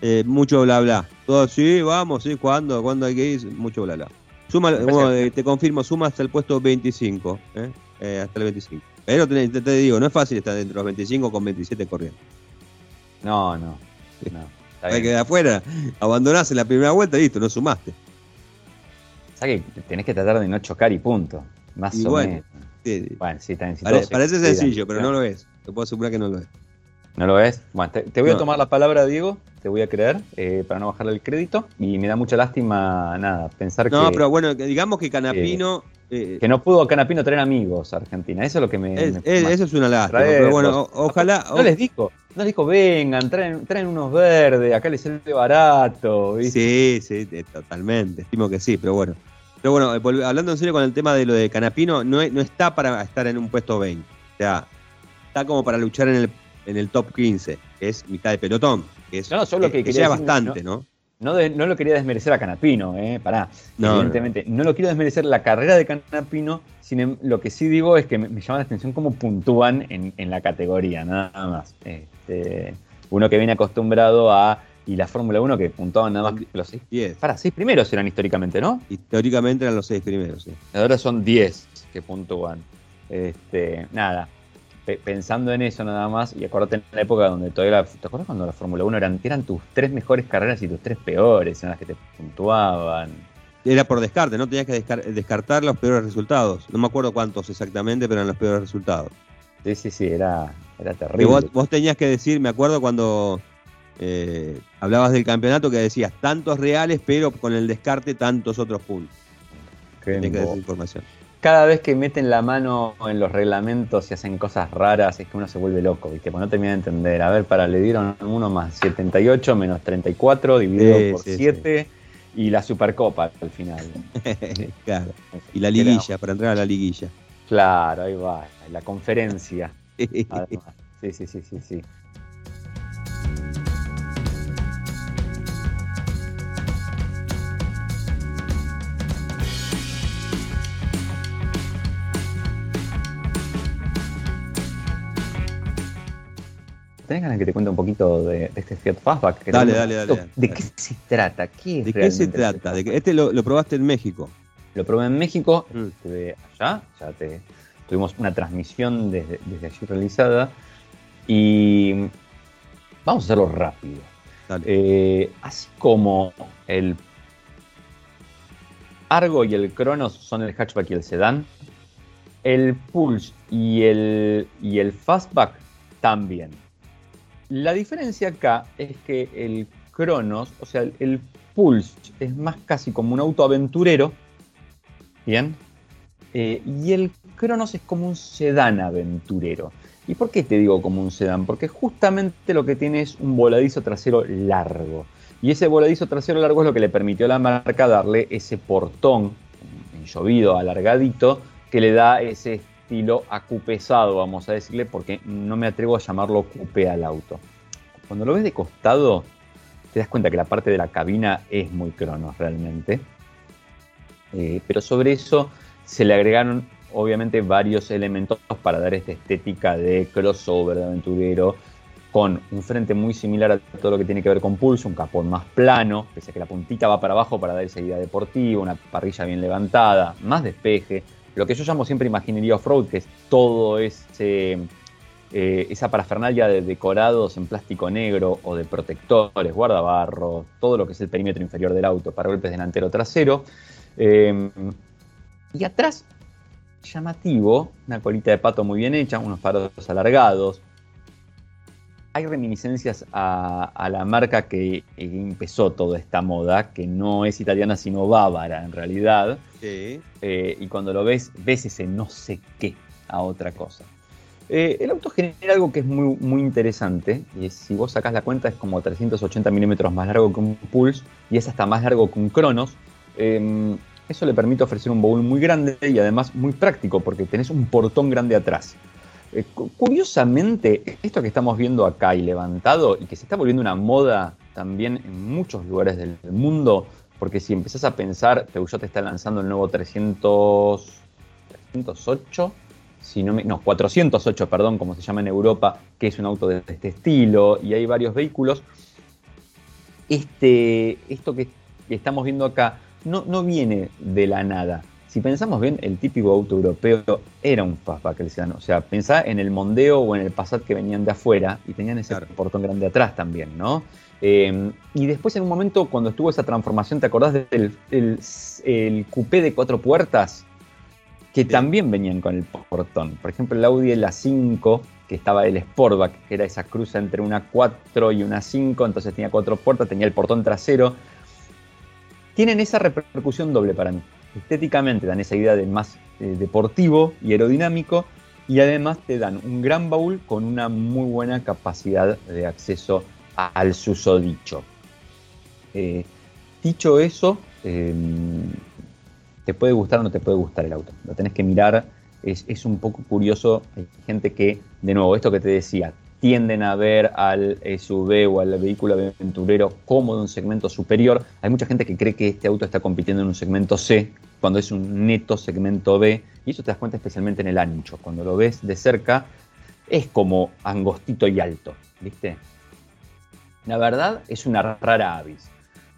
Eh, mucho bla bla. Todo sí, vamos, sí, ¿cuándo? ¿Cuándo hay que ir? Mucho bla bla. Suma, eh, te confirmo, suma hasta el puesto 25. ¿eh? Eh, hasta el 25. Pero te, te, digo, no es fácil estar dentro de los 25 con 27 corriendo. No, no. no hay que de afuera, abandonás en la primera vuelta y listo, no sumaste. ¿Sabes que tenés que tratar de no chocar y punto? Más o menos. Bueno, sí, está Parece sencillo, pero no lo es. Te puedo asegurar que no lo es. ¿No lo es? Bueno, te, voy a tomar la palabra, Diego, te voy a creer, eh, para no bajarle el crédito. Y me da mucha lástima, nada, pensar que. No, pero bueno, digamos que Canapino. Eh, que no pudo Canapino tener amigos a Argentina, eso es lo que me. eso es una lástima. pero bueno, ojalá. No, les dijo, no les dijo, vengan, traen, traen unos verdes, acá les sale barato. Sí, sí, totalmente. Estimo que sí, pero bueno. Pero bueno, eh, hablando en serio con el tema de lo de Canapino, no, no está para estar en un puesto 20. O sea, está como para luchar en el en el top 15, que es mitad de pelotón. Que es, no, solo que, quería bastante, ¿no, ¿no? No, lo quería desmerecer a Canapino, ¿eh? Pará. evidentemente. No. lo quiero desmerecer la carrera de Canapino, sino lo que sí digo es que me, llama la atención cómo puntúan en, la categoría, nada más. Este, uno que viene acostumbrado a. Y la Fórmula 1 que puntuaban nada más que los 6. 10. Para, 6 primeros eran históricamente, ¿no? Históricamente eran los 6 primeros, sí. Ahora son 10 que puntúan. Este, nada pensando en eso nada más, y acuérdate en la época donde todavía, ¿te acuerdas cuando la Fórmula 1 eran, eran tus tres mejores carreras y tus tres peores, eran las que te puntuaban? Era por descarte, ¿no? Tenías que descartar los peores resultados. No me acuerdo cuántos exactamente, pero eran los peores resultados. Sí, sí, sí, era, era terrible. vos, tenías que decir, me acuerdo cuando eh, hablabas del campeonato, que decías tantos reales, pero con el descarte tantos otros puntos. Qué, información. Cada vez que meten la mano en los reglamentos y hacen cosas raras, es que uno se vuelve loco, ¿viste? Pues no termina de entender. A ver, para, le dieron uno más 78 menos 34 dividido por 7 y la Supercopa al final. claro. Y la liguilla, para entrar a la liguilla. Claro, ahí va, la conferencia. Sí, sí, sí, sí, sí. ¿Tenés ganas que te cuente un poquito de, este Fiat Fastback? dale, dale, dale, ¿De qué se trata? ¿Qué ¿De qué se trata? ¿De este lo, probaste en México? Lo probé en México, mm. estuve allá, ya te, tuvimos una transmisión desde, allí realizada y vamos a hacerlo rápido. Eh, así como el Argo y el Cronos son el hatchback y el sedán, el Pulse y el, y el Fastback también. La diferencia acá es que el Cronos, o sea, el Pulse es más casi como un auto aventurero, ¿bien? Eh, y el Cronos es como un sedán aventurero. ¿Y por qué te digo como un sedán? Porque justamente lo que tiene es un voladizo trasero largo. Y ese voladizo trasero largo es lo que le permitió a la marca darle ese portón en llovido alargadito que le da ese estilo acupesado, vamos a decirle, porque no me atrevo a llamarlo coupé al auto. Cuando lo ves de costado, te das cuenta que la parte de la cabina es muy cronos realmente. Eh, pero sobre eso se le agregaron obviamente varios elementos para dar esta estética de crossover, de aventurero, con un frente muy similar a todo lo que tiene que ver con pulso, un capón más plano, pese a que la puntita va para abajo para dar esa idea deportiva, una parrilla bien levantada, más despeje, lo que yo llamo siempre imaginería off-road, que es todo ese, eh, esa parafernalia de decorados en plástico negro o de protectores, guardabarro, todo lo que es el perímetro inferior del auto, para golpes delantero trasero. Eh, y atrás, llamativo, una colita de pato muy bien hecha, unos faros alargados. Hay reminiscencias a, la marca que empezó toda esta moda, que no es italiana sino bávara en realidad, eh, y cuando lo ves, ves ese no sé qué a otra cosa. Eh, el auto genera algo que es muy, muy interesante, y si vos sacás la cuenta es como 380 milímetros más largo que un Pulse, y es hasta más largo que un Cronos. Em, eso le permite ofrecer un baúl muy grande y además muy práctico, porque tenés un portón grande atrás. Eh, curiosamente, esto que estamos viendo acá y levantado, y que se está volviendo una moda también en muchos lugares del mundo, porque si empezás a pensar, Peugeot está lanzando el nuevo 300, 308, si no, no, 408, perdón, como se llama en Europa, que es un auto de este estilo, y hay varios vehículos. Este, esto que estamos viendo acá no, no viene de la nada. Si pensamos bien, el típico auto europeo era un fastback el O sea, pensá en el Mondeo o en el Passat que venían de afuera y tenían ese portón grande atrás también, ¿no? Eh, y después en un momento cuando estuvo esa transformación, ¿te acordás del el, coupé de cuatro puertas? Que también venían con el portón. Por ejemplo, el Audi la 5, que estaba el Sportback, que era esa cruza entre una 4 y una 5, entonces tenía cuatro puertas, tenía el portón trasero. Tienen esa repercusión doble para mí. Estéticamente dan esa idea de más eh, deportivo y aerodinámico y además te dan un gran baúl con una muy buena capacidad de acceso al susodicho. Eh, dicho eso, em, te puede gustar o no te puede gustar el auto. Lo tenés que mirar, es, es, un poco curioso. Hay gente que, de nuevo, esto que te decía, tienden a ver al SUV o al vehículo aventurero como de un segmento superior. Hay mucha gente que cree que este auto está compitiendo en un segmento C cuando es un neto segmento B y eso te das cuenta especialmente en el ancho. Cuando lo ves de cerca es como angostito y alto, ¿viste? La verdad es una rara avis.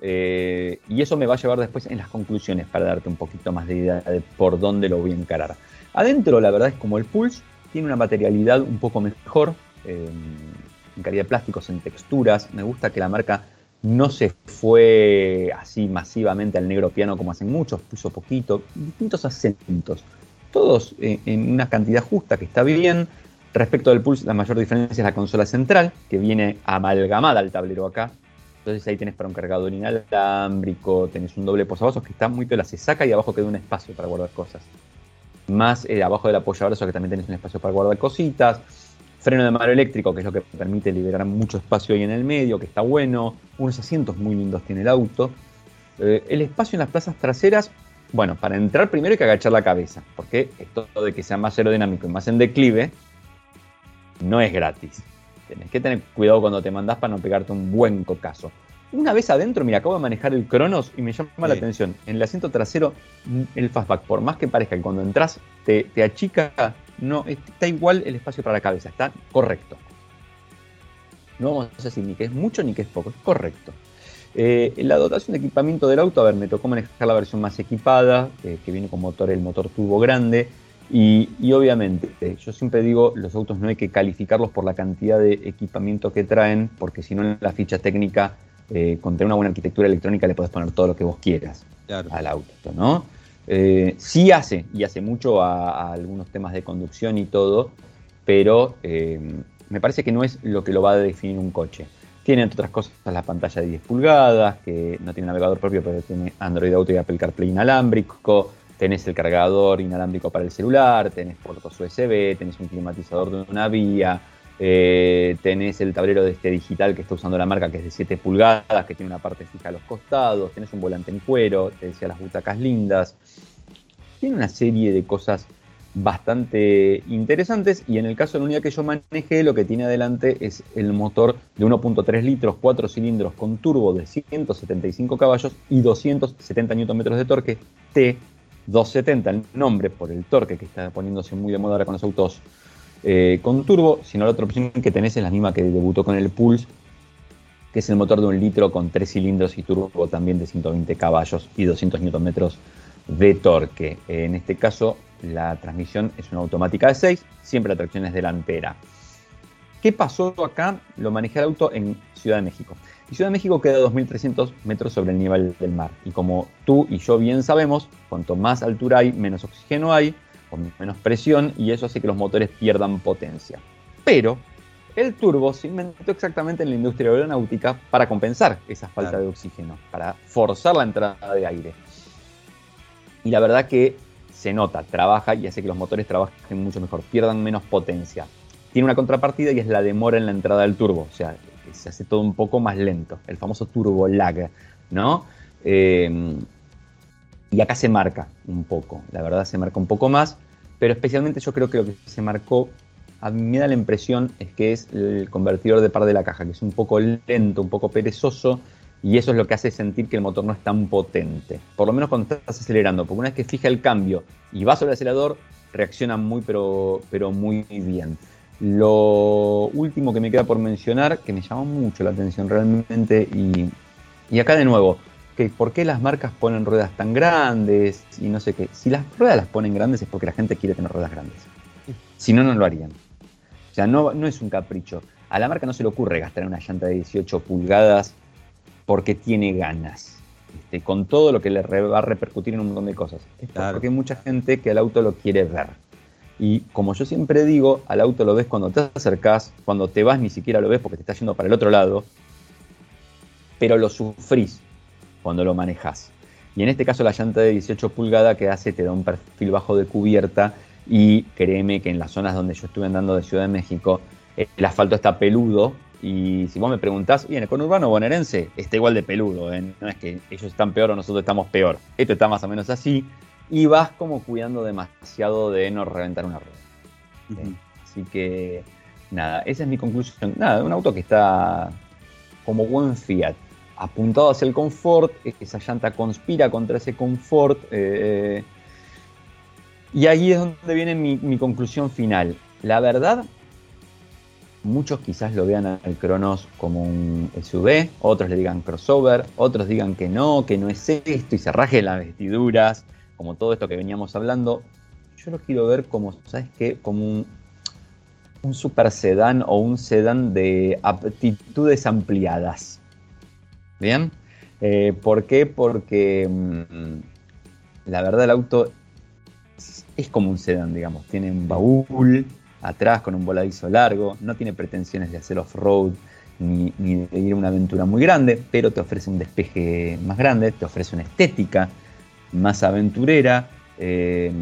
Eh, y eso me va a llevar después en las conclusiones para darte un poquito más de idea de por dónde lo voy a encarar. Adentro, la verdad es como el Pulse, tiene una materialidad un poco mejor, en calidad de plásticos, en texturas. Me gusta que la marca no se fue así masivamente al negro piano como hacen muchos, puso poquito, distintos acentos, todos en una cantidad justa que está bien. Respecto del Pulse, la mayor diferencia es la consola central, que viene amalgamada al tablero acá. Entonces ahí tenés para un cargador inalámbrico, tenés un doble posavasos que está muy piola, se saca y abajo queda un espacio para guardar cosas. más eh, abajo del apoyabrazo que también tenés un espacio para guardar cositas, freno de mano eléctrico, que es lo que permite liberar mucho espacio ahí en el medio, que está bueno, unos asientos muy lindos tiene el auto. Eh, el espacio en las plazas traseras, bueno, para entrar primero hay que agachar la cabeza, porque esto de que sea más aerodinámico y más en declive, no es gratis. Tienes que tener cuidado cuando te mandás para no pegarte un buen cocazo. Una vez adentro, mira, acabo de manejar el Cronos y me llama la atención. En el asiento trasero, el fastback, por más que parezca que cuando entras te, te achica, no, está igual el espacio para la cabeza, está correcto. No vamos a decir ni que es mucho ni que es poco, es correcto. Eh, la dotación de equipamiento del auto, a ver, me tocó manejar la versión más equipada, eh, que viene con motor, el motor turbo grande, y, obviamente, yo siempre digo, los autos no hay que calificarlos por la cantidad de equipamiento que traen, porque si no en la ficha técnica, eh, con tener una buena arquitectura electrónica le puedes poner todo lo que vos quieras al auto, ¿no? Eh, sí hace, y hace mucho a, algunos temas de conducción y todo, pero eh, me parece que no es lo que lo va a definir un coche. Tiene, entre otras cosas, la pantalla de 10 pulgadas, que no tiene navegador propio, pero tiene Android Auto y Apple CarPlay inalámbrico. Tenés el cargador inalámbrico para el celular, tenés puertos USB, tenés un climatizador de una vía, eh, tenés el tablero de este digital que está usando la marca, que es de 7 pulgadas, que tiene una parte fija a los costados, tenés un volante en cuero, te decía las butacas lindas. Tiene una serie de cosas bastante interesantes y en el caso de la unidad que yo manejé lo que tiene adelante es el motor de 1.3 litros, 4 cilindros con turbo de 175 caballos y 270 Nm de torque T270, el nombre por el torque que está poniéndose muy de moda ahora con los autos eh, con turbo, sino la otra opción que tenés es la misma que debutó con el Pulse, que es el motor de un litro con 3 cilindros y turbo también de 120 caballos y 200 Nm de torque. En este caso, la transmisión es una automática de 6, siempre la tracción es delantera. ¿Qué pasó acá? Lo manejé el auto en Ciudad de México. Y Ciudad de México queda a 2.300 metros sobre el nivel del mar. Y como tú y yo bien sabemos, cuanto más altura hay, menos oxígeno hay, con menos presión, y eso hace que los motores pierdan potencia. Pero el turbo se inventó exactamente en la industria aeronáutica para compensar esa falta de oxígeno, para forzar la entrada de aire. Y la verdad que se nota, trabaja y hace que los motores trabajen mucho mejor, pierdan menos potencia. Tiene una contrapartida y es la demora en la entrada del turbo, o sea, se hace todo un poco más lento, el famoso turbo lag, ¿no? Eh, y acá se marca un poco, la verdad se marca un poco más, pero especialmente yo creo que lo que se marcó, a mí me da la impresión, es que es el convertidor de par de la caja, que es un poco lento, un poco perezoso, y eso es lo que hace sentir que el motor no es tan potente. Por lo menos cuando estás acelerando, porque una vez que fija el cambio y va sobre el acelerador, reacciona muy pero, pero muy bien. Lo último que me queda por mencionar, que me llamó mucho la atención realmente, y, y acá de nuevo, que por qué las marcas ponen ruedas tan grandes y no sé qué. Si las ruedas las ponen grandes es porque la gente quiere tener ruedas grandes. Si no, no lo harían. O sea, no, no es un capricho. A la marca no se le ocurre gastar una llanta de 18 pulgadas porque tiene ganas. Este, con todo lo que le va a repercutir en un montón de cosas. Porque hay mucha gente que al auto lo quiere ver. Y como yo siempre digo, al auto lo ves cuando te acercás, cuando te vas ni siquiera lo ves porque te está yendo para el otro lado, pero lo sufrís cuando lo manejas. Y en este caso la llanta de 18 pulgadas que hace te da un perfil bajo de cubierta y créeme que en las zonas donde yo estuve andando de Ciudad de México, el asfalto está peludo y si vos me preguntás, ¿viene con urbano bonaerense? Está igual de peludo, ¿eh? no es que ellos están peor o nosotros estamos peor. Esto está más o menos así. Y vas como cuidando demasiado de no reventar una rueda. Así que, nada, esa es mi conclusión. Nada, un auto que está como buen Fiat, apuntado hacia el confort, esa llanta conspira contra ese confort. Eh, y ahí es donde viene mi conclusión final. La verdad Muchos quizás lo vean al Cronos como un SUV, otros le digan crossover, otros digan que no, que no es esto y se rajen las vestiduras, como todo esto que veníamos hablando. Yo lo quiero ver como, ¿sabes qué? Como un, un super sedán o un sedán de aptitudes ampliadas. ¿Bien? Eh, ¿Por qué? Porque mm, la verdad el auto es como un sedán, digamos. Tiene un baúl, atrás con un voladizo largo, no tiene pretensiones de hacer off-road ni, de ir a una aventura muy grande, pero te ofrece un despeje más grande, te ofrece una estética más aventurera. Eh,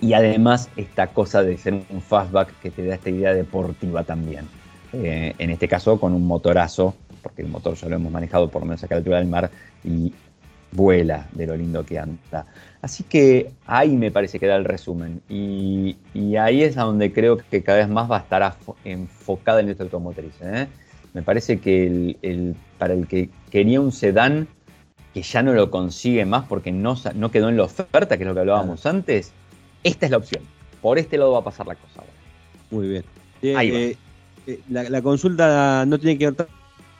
Y además esta cosa de ser un fastback que te da esta idea deportiva también. Eh, en este caso con un motorazo, porque el motor ya lo hemos manejado por lo menos acá a la altura del mar y vuela de lo lindo que anda. Así que ahí me parece que da el resumen. Y, ahí es a donde creo que cada vez más va a estar enfocada en industria automotriz. ¿eh? Me parece que el, para el que quería un sedán que ya no lo consigue más porque no, no quedó en la oferta, que es lo que hablábamos antes, esta es la opción. Por este lado va a pasar la cosa ahora. Muy bien. Eh, eh, la, consulta no tiene que ver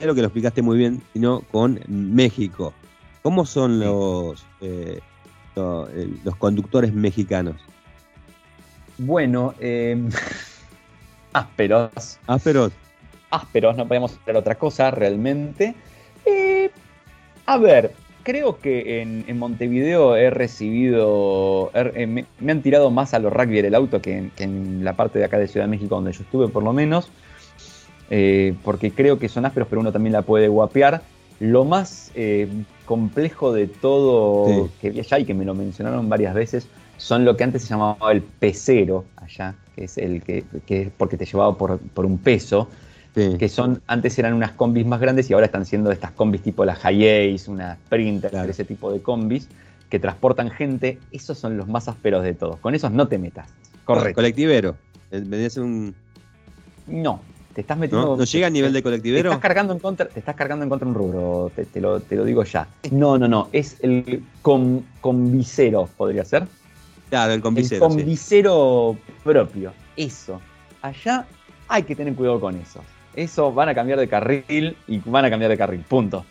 lo que lo explicaste muy bien, sino con México. ¿Cómo son los, eh, los, conductores mexicanos? Bueno, ásperos. Ásperos. Ásperos, no podemos hacer otra cosa realmente. a ver, creo que en, Montevideo he recibido, eh, me, han tirado más a los rugby el auto que en, la parte de acá de Ciudad de México donde yo estuve por lo menos, eh, porque creo que son ásperos pero uno también la puede guapear. Lo más eh, complejo de todo que vi allá y que me lo mencionaron varias veces son lo que antes se llamaba el pecero allá, que es el que, es porque te llevaba por, por un peso que son, antes eran unas combis más grandes y ahora están siendo estas combis tipo las Hi-Ace, una Sprinter, ese tipo de combis que transportan gente. Esos son los más ásperos de todos. Con esos no te metas. Correcto. Colectivero. ser un. No, te estás metiendo. ¿No, llega a nivel de colectivero? Te estás cargando en contra, te estás cargando en contra un rubro, te, lo, digo ya. No, no, no. Es el con, convisero, podría ser. Claro, el convisero. El convisero propio. Eso. Allá hay que tener cuidado con eso. Eso van a cambiar de carril y van a cambiar de carril. Punto.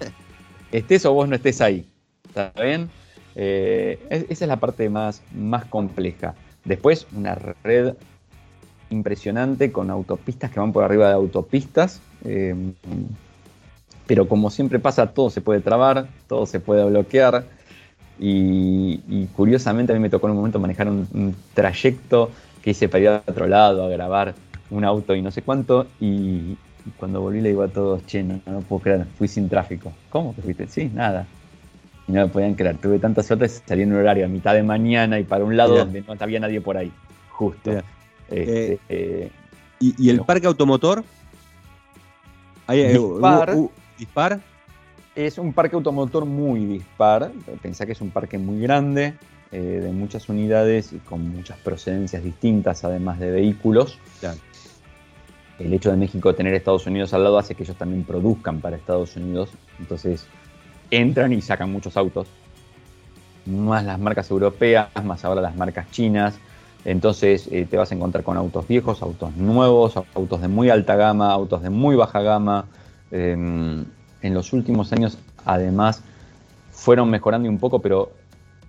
Estés o vos no estés ahí. ¿Está bien? Eh, esa es la parte más, más compleja. Después, una red impresionante con autopistas que van por arriba de autopistas. Eh, pero como siempre pasa, todo se puede trabar, todo se puede bloquear. Y, curiosamente a mí me tocó en un momento manejar un, un trayecto que hice para ir a otro lado, a grabar un auto y no sé cuánto, y, cuando volví le digo a todos, che, no, puedo creer, fui sin tráfico. ¿Cómo que fuiste? Sí, nada. Y no me podían creer, tuve tanta suerte, salí en un horario a mitad de mañana y para un lado donde no había nadie por ahí, justo. Este, eh, eh, ¿y, el parque automotor? ¿Hay, eh, dispar, dispar. Es un parque automotor muy dispar, pensá que es un parque muy grande, de muchas unidades y con muchas procedencias distintas, además de vehículos el hecho de México tener Estados Unidos al lado hace que ellos también produzcan para Estados Unidos. Entonces entran y sacan muchos autos. Más las marcas europeas, más ahora las marcas chinas. Entonces eh, te vas a encontrar con autos viejos, autos nuevos, autos de muy alta gama, autos de muy baja gama. Em, en los últimos años, además, fueron mejorando un poco, pero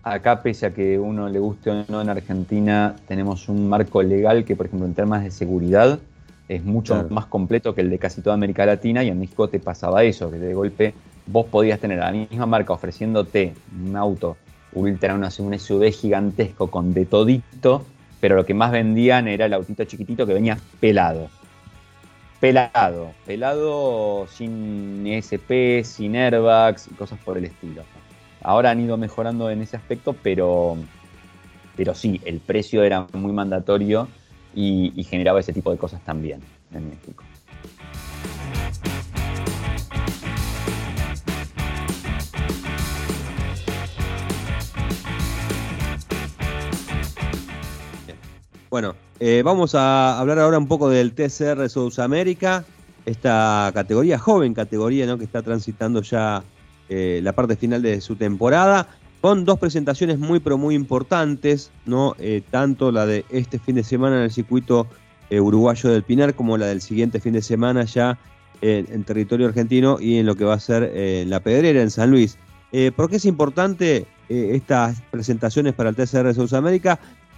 acá, pese a que uno le guste o no en Argentina, tenemos un marco legal que, por ejemplo, en temas de seguridad, es mucho más completo que el de casi toda América Latina y en México te pasaba eso, que de golpe vos podías tener a la misma marca ofreciéndote un auto ultra, un SUV gigantesco con de todito, pero lo que más vendían era el autito chiquitito que venía pelado. Pelado, pelado sin ESP, sin airbags y cosas por el estilo. Ahora han ido mejorando en ese aspecto, pero, pero sí, el precio era muy mandatorio y, generaba ese tipo de cosas también en México. Bueno, eh, vamos a hablar ahora un poco del TCR América, esta categoría, joven categoría, ¿no? que está transitando ya eh, la parte final de su temporada con dos presentaciones muy pero muy importantes, ¿no? Eh, tanto la de este fin de semana en el circuito eh, uruguayo del Pinar como la del siguiente fin de semana ya en territorio argentino y en lo que va a ser eh, la Pedrera en San Luis. ¿Por qué es importante estas presentaciones para el TCR de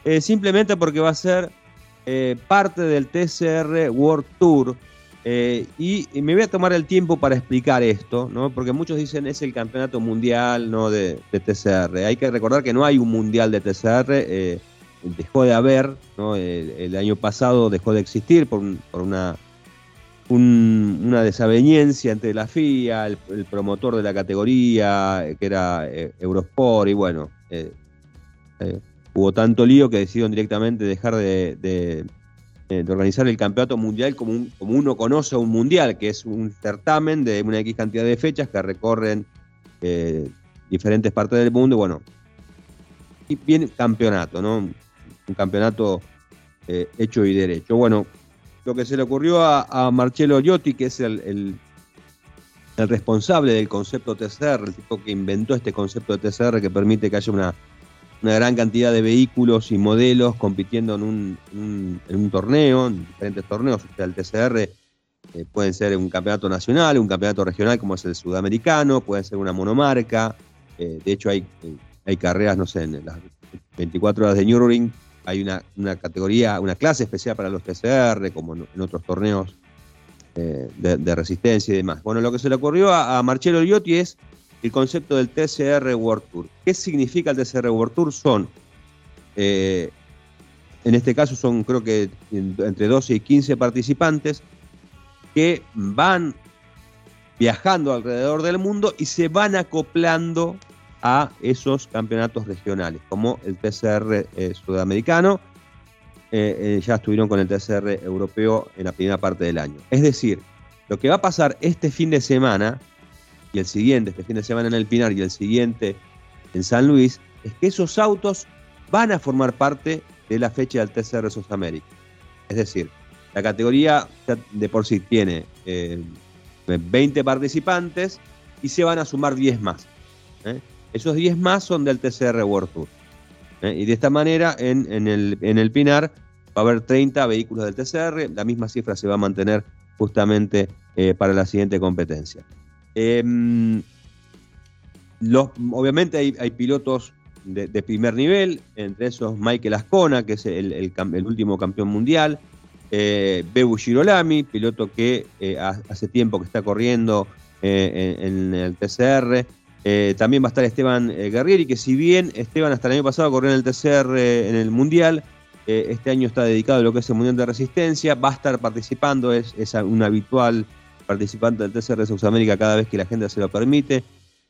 América? simplemente porque va a ser parte del TCR World Tour eh, y, me voy a tomar el tiempo para explicar esto, ¿no? porque muchos dicen es el campeonato mundial ¿no? de, TCR. Hay que recordar que no hay un mundial de TCR, eh, dejó de haber, ¿no? el, año pasado dejó de existir por, una, una desaveniencia entre la FIA, el, promotor de la categoría, que era eh, Eurosport, y bueno, hubo tanto lío que decidieron directamente dejar de, de, organizar el campeonato mundial como, uno conoce un mundial, que es un certamen de una X cantidad de fechas que recorren diferentes partes del mundo. Bueno, y bien campeonato, ¿no? Un campeonato hecho y derecho. Bueno, lo que se le ocurrió a, Marcello Giotti, que es el, el, responsable del concepto TCR, el tipo que inventó este concepto de TCR que permite que haya una, gran cantidad de vehículos y modelos compitiendo en un, en un torneo, en diferentes torneos. O sea, el TCR eh, puede ser un campeonato nacional, un campeonato regional como es el sudamericano, puede ser una monomarca. Eh, de hecho, hay, hay carreras, no sé, en las 24 horas de Nürburgring hay una, categoría, una clase especial para los TCR, como en otros torneos eh, de, resistencia y demás. Bueno, lo que se le ocurrió a, Marcello Liotti es el concepto del TCR World Tour. ¿Qué significa el TCR World Tour? Son, eh, en este caso son creo que entre 12 y 15 participantes que van viajando alrededor del mundo y se van acoplando a esos campeonatos regionales, como el TCR eh, sudamericano. Eh, eh, ya estuvieron con el TCR europeo en la primera parte del año. Es decir, lo que va a pasar este fin de semana y el siguiente, este fin de semana en el Pinar y el siguiente en San Luis, es que esos autos van a formar parte de la fecha del TCR Sudamérica. Es decir, la categoría de por sí tiene 20 participantes y se van a sumar 10 más. Esos 10 más son del TCR World Tour. ¿eh? Y de esta manera, en, el, Pinar va a haber 30 vehículos del TCR. La misma cifra se va a mantener justamente eh, para la siguiente competencia. Em, obviamente hay, pilotos de, primer nivel, entre esos Michael Ascona, que es el, último campeón mundial, eh, Bebu Girolami, piloto que eh, hace tiempo que está corriendo en, el TCR, eh, también va a estar Esteban eh, Guerrieri, que si bien Esteban hasta el año pasado corrió en el TCR eh, en el Mundial, este año está dedicado a lo que es el Mundial de Resistencia, va a estar participando, es, un habitual participante del TCR de Sudamérica cada vez que la agenda se lo permite,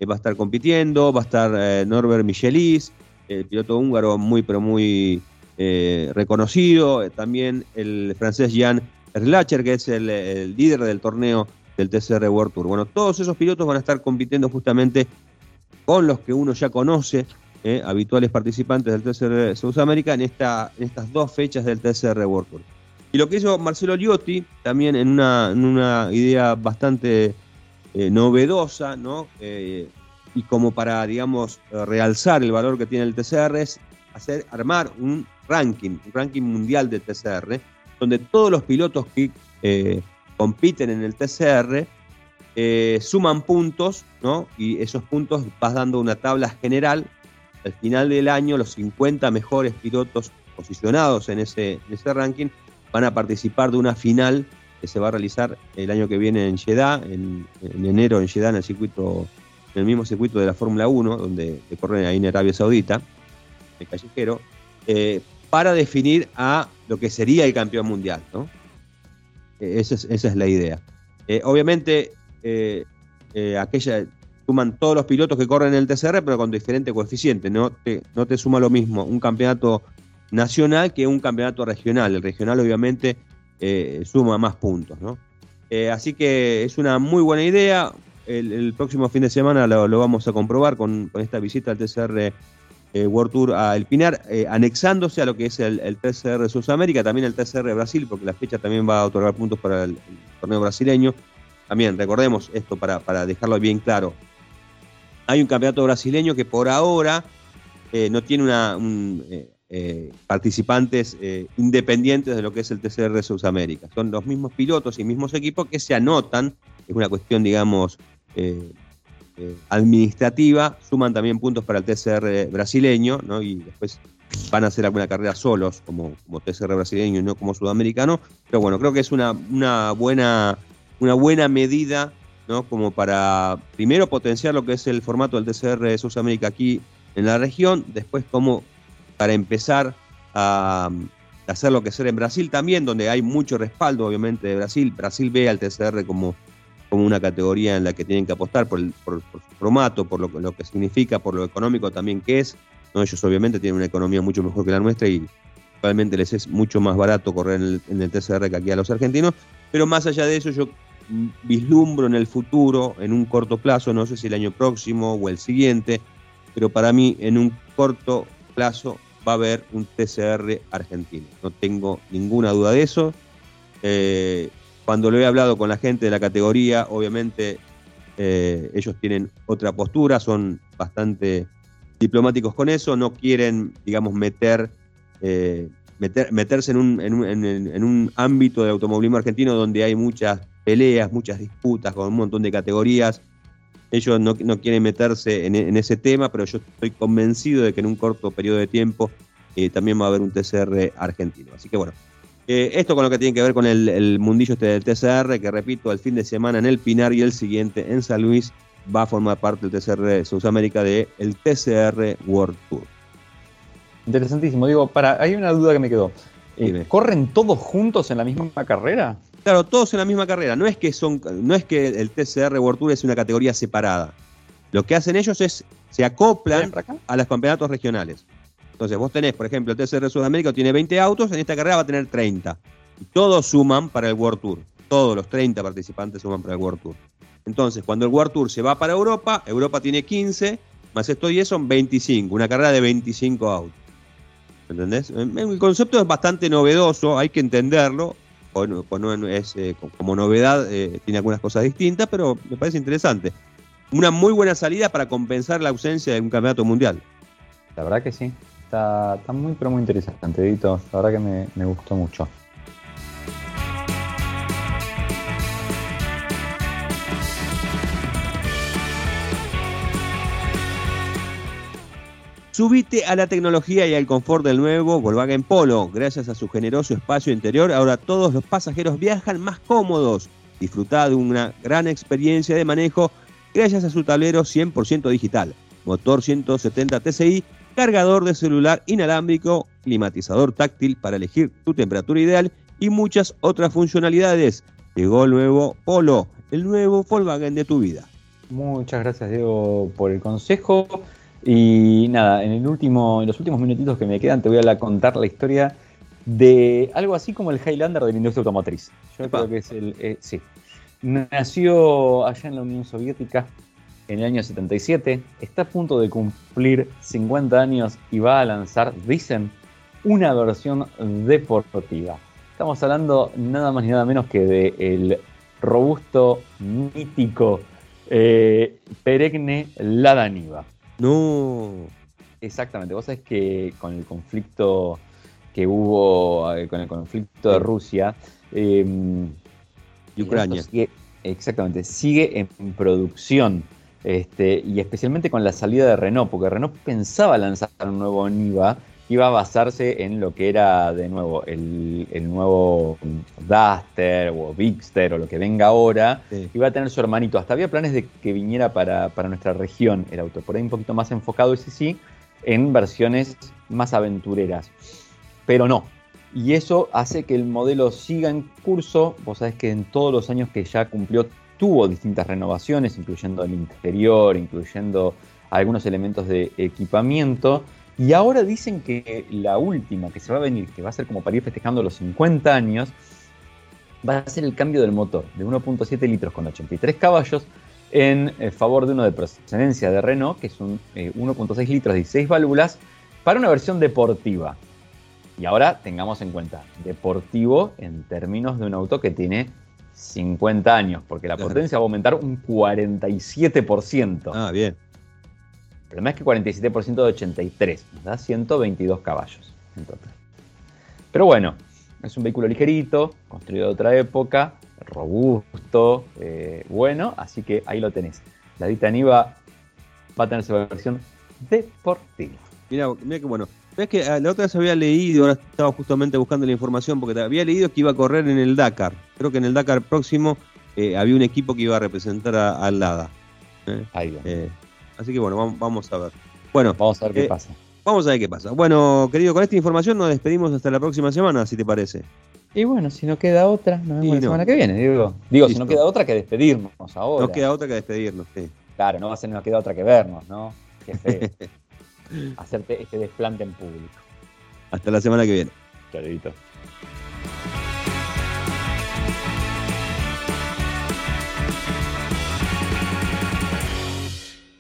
va a estar compitiendo, va a estar Norbert Michelis, el piloto húngaro muy pero muy reconocido, también el francés Jan Erlacher, que es el líder del torneo del TCR World Tour. Bueno, todos esos pilotos van a estar compitiendo justamente con los que uno ya conoce, eh, habituales participantes del TCR Sudamérica, en, esta, en estas dos fechas del TCR World Tour. Y lo que hizo Marcelo Liotti, también en una, idea bastante eh, novedosa, ¿no? Eh, y como para, digamos, realzar el valor que tiene el TCR, es hacer, armar un ranking, un ranking mundial de TCR, donde todos los pilotos que compiten en el TCR, eh, suman puntos, ¿no? Y esos puntos vas dando una tabla general. Al final del año, los 50 mejores pilotos posicionados en ese, ese ranking van a participar de una final que se va a realizar el año que viene en Jeddah, en, enero en Jeddah, en el circuito, en el mismo circuito de la Fórmula 1, donde corren ahí en Arabia Saudita, el callejero, eh, para definir a lo que sería el campeón mundial, ¿no? Esa es, la idea. Eh, obviamente, eh, eh, aquella suman todos los pilotos que corren en el TCR, pero con diferente coeficiente. No no te suma lo mismo un campeonato nacional que un campeonato regional. El regional, obviamente, suma más puntos. así que es una muy buena idea. El, próximo fin de semana lo, vamos a comprobar con, con esta visita al TCR eh, World Tour a El Pinar, eh, anexándose a lo que es el, TCR de Sudamérica, también el TCR Brasil, porque la fecha también va a otorgar puntos para el, torneo brasileño. También recordemos esto para, dejarlo bien claro. Hay un campeonato brasileño que por ahora eh, no tiene una, participantes independientes de lo que es el TCR de Sudamérica. Son los mismos pilotos y mismos equipos que se anotan, es una cuestión, digamos, eh, administrativa, suman también puntos para el TCR brasileño, ¿no? Y después van a hacer alguna carrera solos, como, TCR brasileño y no como sudamericano. Pero bueno, creo que es una, una, buena, una buena medida, ¿no? Como para primero potenciar lo que es el formato del TCR de Sudamérica aquí en la región, después como para empezar a, hacer lo que será en Brasil también, donde hay mucho respaldo, obviamente, de Brasil. Brasil ve al TCR como como una categoría en la que tienen que apostar por, su formato, por lo, lo, que significa, por lo económico también que es. Ellos obviamente tienen una economía mucho mejor que la nuestra y probablemente les es mucho más barato correr en el TCR que aquí a los argentinos, pero más allá de eso yo vislumbro en el futuro, en un corto plazo, no sé si el año próximo o el siguiente, pero para mí en un corto plazo va a haber un TCR argentino. No tengo ninguna duda de eso. Eh, cuando lo he hablado con la gente de la categoría, obviamente eh, ellos tienen otra postura, son bastante diplomáticos con eso, no quieren, digamos, meter, eh, meter meterse en un, en, un, en un, ámbito de automovilismo argentino donde hay muchas peleas, muchas disputas con un montón de categorías. Ellos no, no quieren meterse en, en, ese tema, pero yo estoy convencido de que en un corto periodo de tiempo eh, también va a haber un TCR argentino. Así que bueno, eh, esto con lo que tiene que ver con el, el, mundillo este del TCR, que repito, el fin de semana en el Pinar y el siguiente en San Luis va a formar parte del TCR de Sudamérica del el TCR World Tour. Interesantísimo. Digo, para, hay una duda que me quedó. Eh, ¿Corren todos juntos en la misma carrera? Claro, todos en la misma carrera. No es que son, no es que el TCR World Tour es una categoría separada. Lo que hacen ellos es se acoplan a los campeonatos regionales. Entonces, vos tenés, por ejemplo, el TCR Sudamérica tiene 20 autos, en esta carrera va a tener 30. Y todos suman para el World Tour. Todos los 30 participantes suman para el World Tour. Entonces, cuando el World Tour se va para Europa, Europa tiene 15, más esto 10 son 25, una carrera de 25 autos. ¿Entendés? El concepto es bastante novedoso, hay que entenderlo. O es, eh, como novedad, eh, tiene algunas cosas distintas, pero me parece interesante. Una muy buena salida para compensar la ausencia de un campeonato mundial. La verdad que sí. Está, muy, pero muy interesante, Edito. La verdad que me gustó mucho. Subite a la tecnología y al confort del nuevo Volkswagen Polo. Gracias a su generoso espacio interior, ahora todos los pasajeros viajan más cómodos. Disfruta de una gran experiencia de manejo gracias a su tablero 100% digital, motor 170 TCI, cargador de celular inalámbrico, climatizador táctil para elegir tu temperatura ideal y muchas otras funcionalidades. Llegó el nuevo Polo, el nuevo Volkswagen de tu vida. Muchas gracias Diego por el consejo. Y nada, en, el último, en los últimos minutitos que me quedan te voy a contar la historia de algo así como el Highlander de la industria automotriz. Yo Epa. creo que es el... Eh, sí. Nació allá en la Unión Soviética en el año 77, está a punto de cumplir 50 años y va a lanzar, dicen, una versión deportiva. Estamos hablando nada más ni nada menos que del el robusto, mítico, eh, peregne Lada Niva. No. Exactamente. Vos sabés que con el conflicto que hubo, eh, con el conflicto de Rusia, eh, y Ucrania. Sigue, exactamente, sigue en producción. Este, y especialmente con la salida de Renault, porque Renault pensaba lanzar un nuevo Niva iba a basarse en lo que era de nuevo el, el nuevo Duster o Bigster o lo que venga ahora. Sí. Iba a tener su hermanito. Hasta había planes de que viniera para, para nuestra región el auto. Por ahí un poquito más enfocado, ese sí, en versiones más aventureras. Pero no. Y eso hace que el modelo siga en curso. Vos sabés que en todos los años que ya cumplió tuvo distintas renovaciones, incluyendo el interior, incluyendo algunos elementos de equipamiento. Y ahora dicen que la última que se va a venir, que va a ser como para ir festejando los 50 años, va a ser el cambio del motor de 1.7 litros con 83 caballos en favor de uno de procedencia de Renault, que es un eh, 1.6 litros de 16 válvulas, para una versión deportiva. Y ahora tengamos en cuenta, deportivo en términos de un auto que tiene 50 años, porque la potencia va a aumentar un 47%. Ah, bien. Problema es que 47% de 83, nos da 122 caballos en total. Pero bueno, es un vehículo ligerito, construido de otra época, robusto, eh, bueno, así que ahí lo tenés. La Dita Niva va a tener su versión deportiva. Mira, mira que bueno. Es que la otra vez había leído, ahora estaba justamente buscando la información, porque había leído que iba a correr en el Dakar. Creo que en el Dakar próximo eh, había un equipo que iba a representar al Lada. ¿eh? Ahí va. Eh, así que bueno, vamos, a ver. Bueno, vamos a ver qué pasa. Vamos a ver qué pasa. Bueno, querido, con esta información nos despedimos hasta la próxima semana, si te parece. Y bueno, si no queda otra, nos vemos y la no. semana que viene, digo. Digo, Listo. si no queda otra que despedirnos ahora. No queda otra que despedirnos, sí. Claro, no va a ser no queda otra que vernos, ¿no? Qué feo. hacerte este desplante en público. Hasta la semana que viene. Chadito.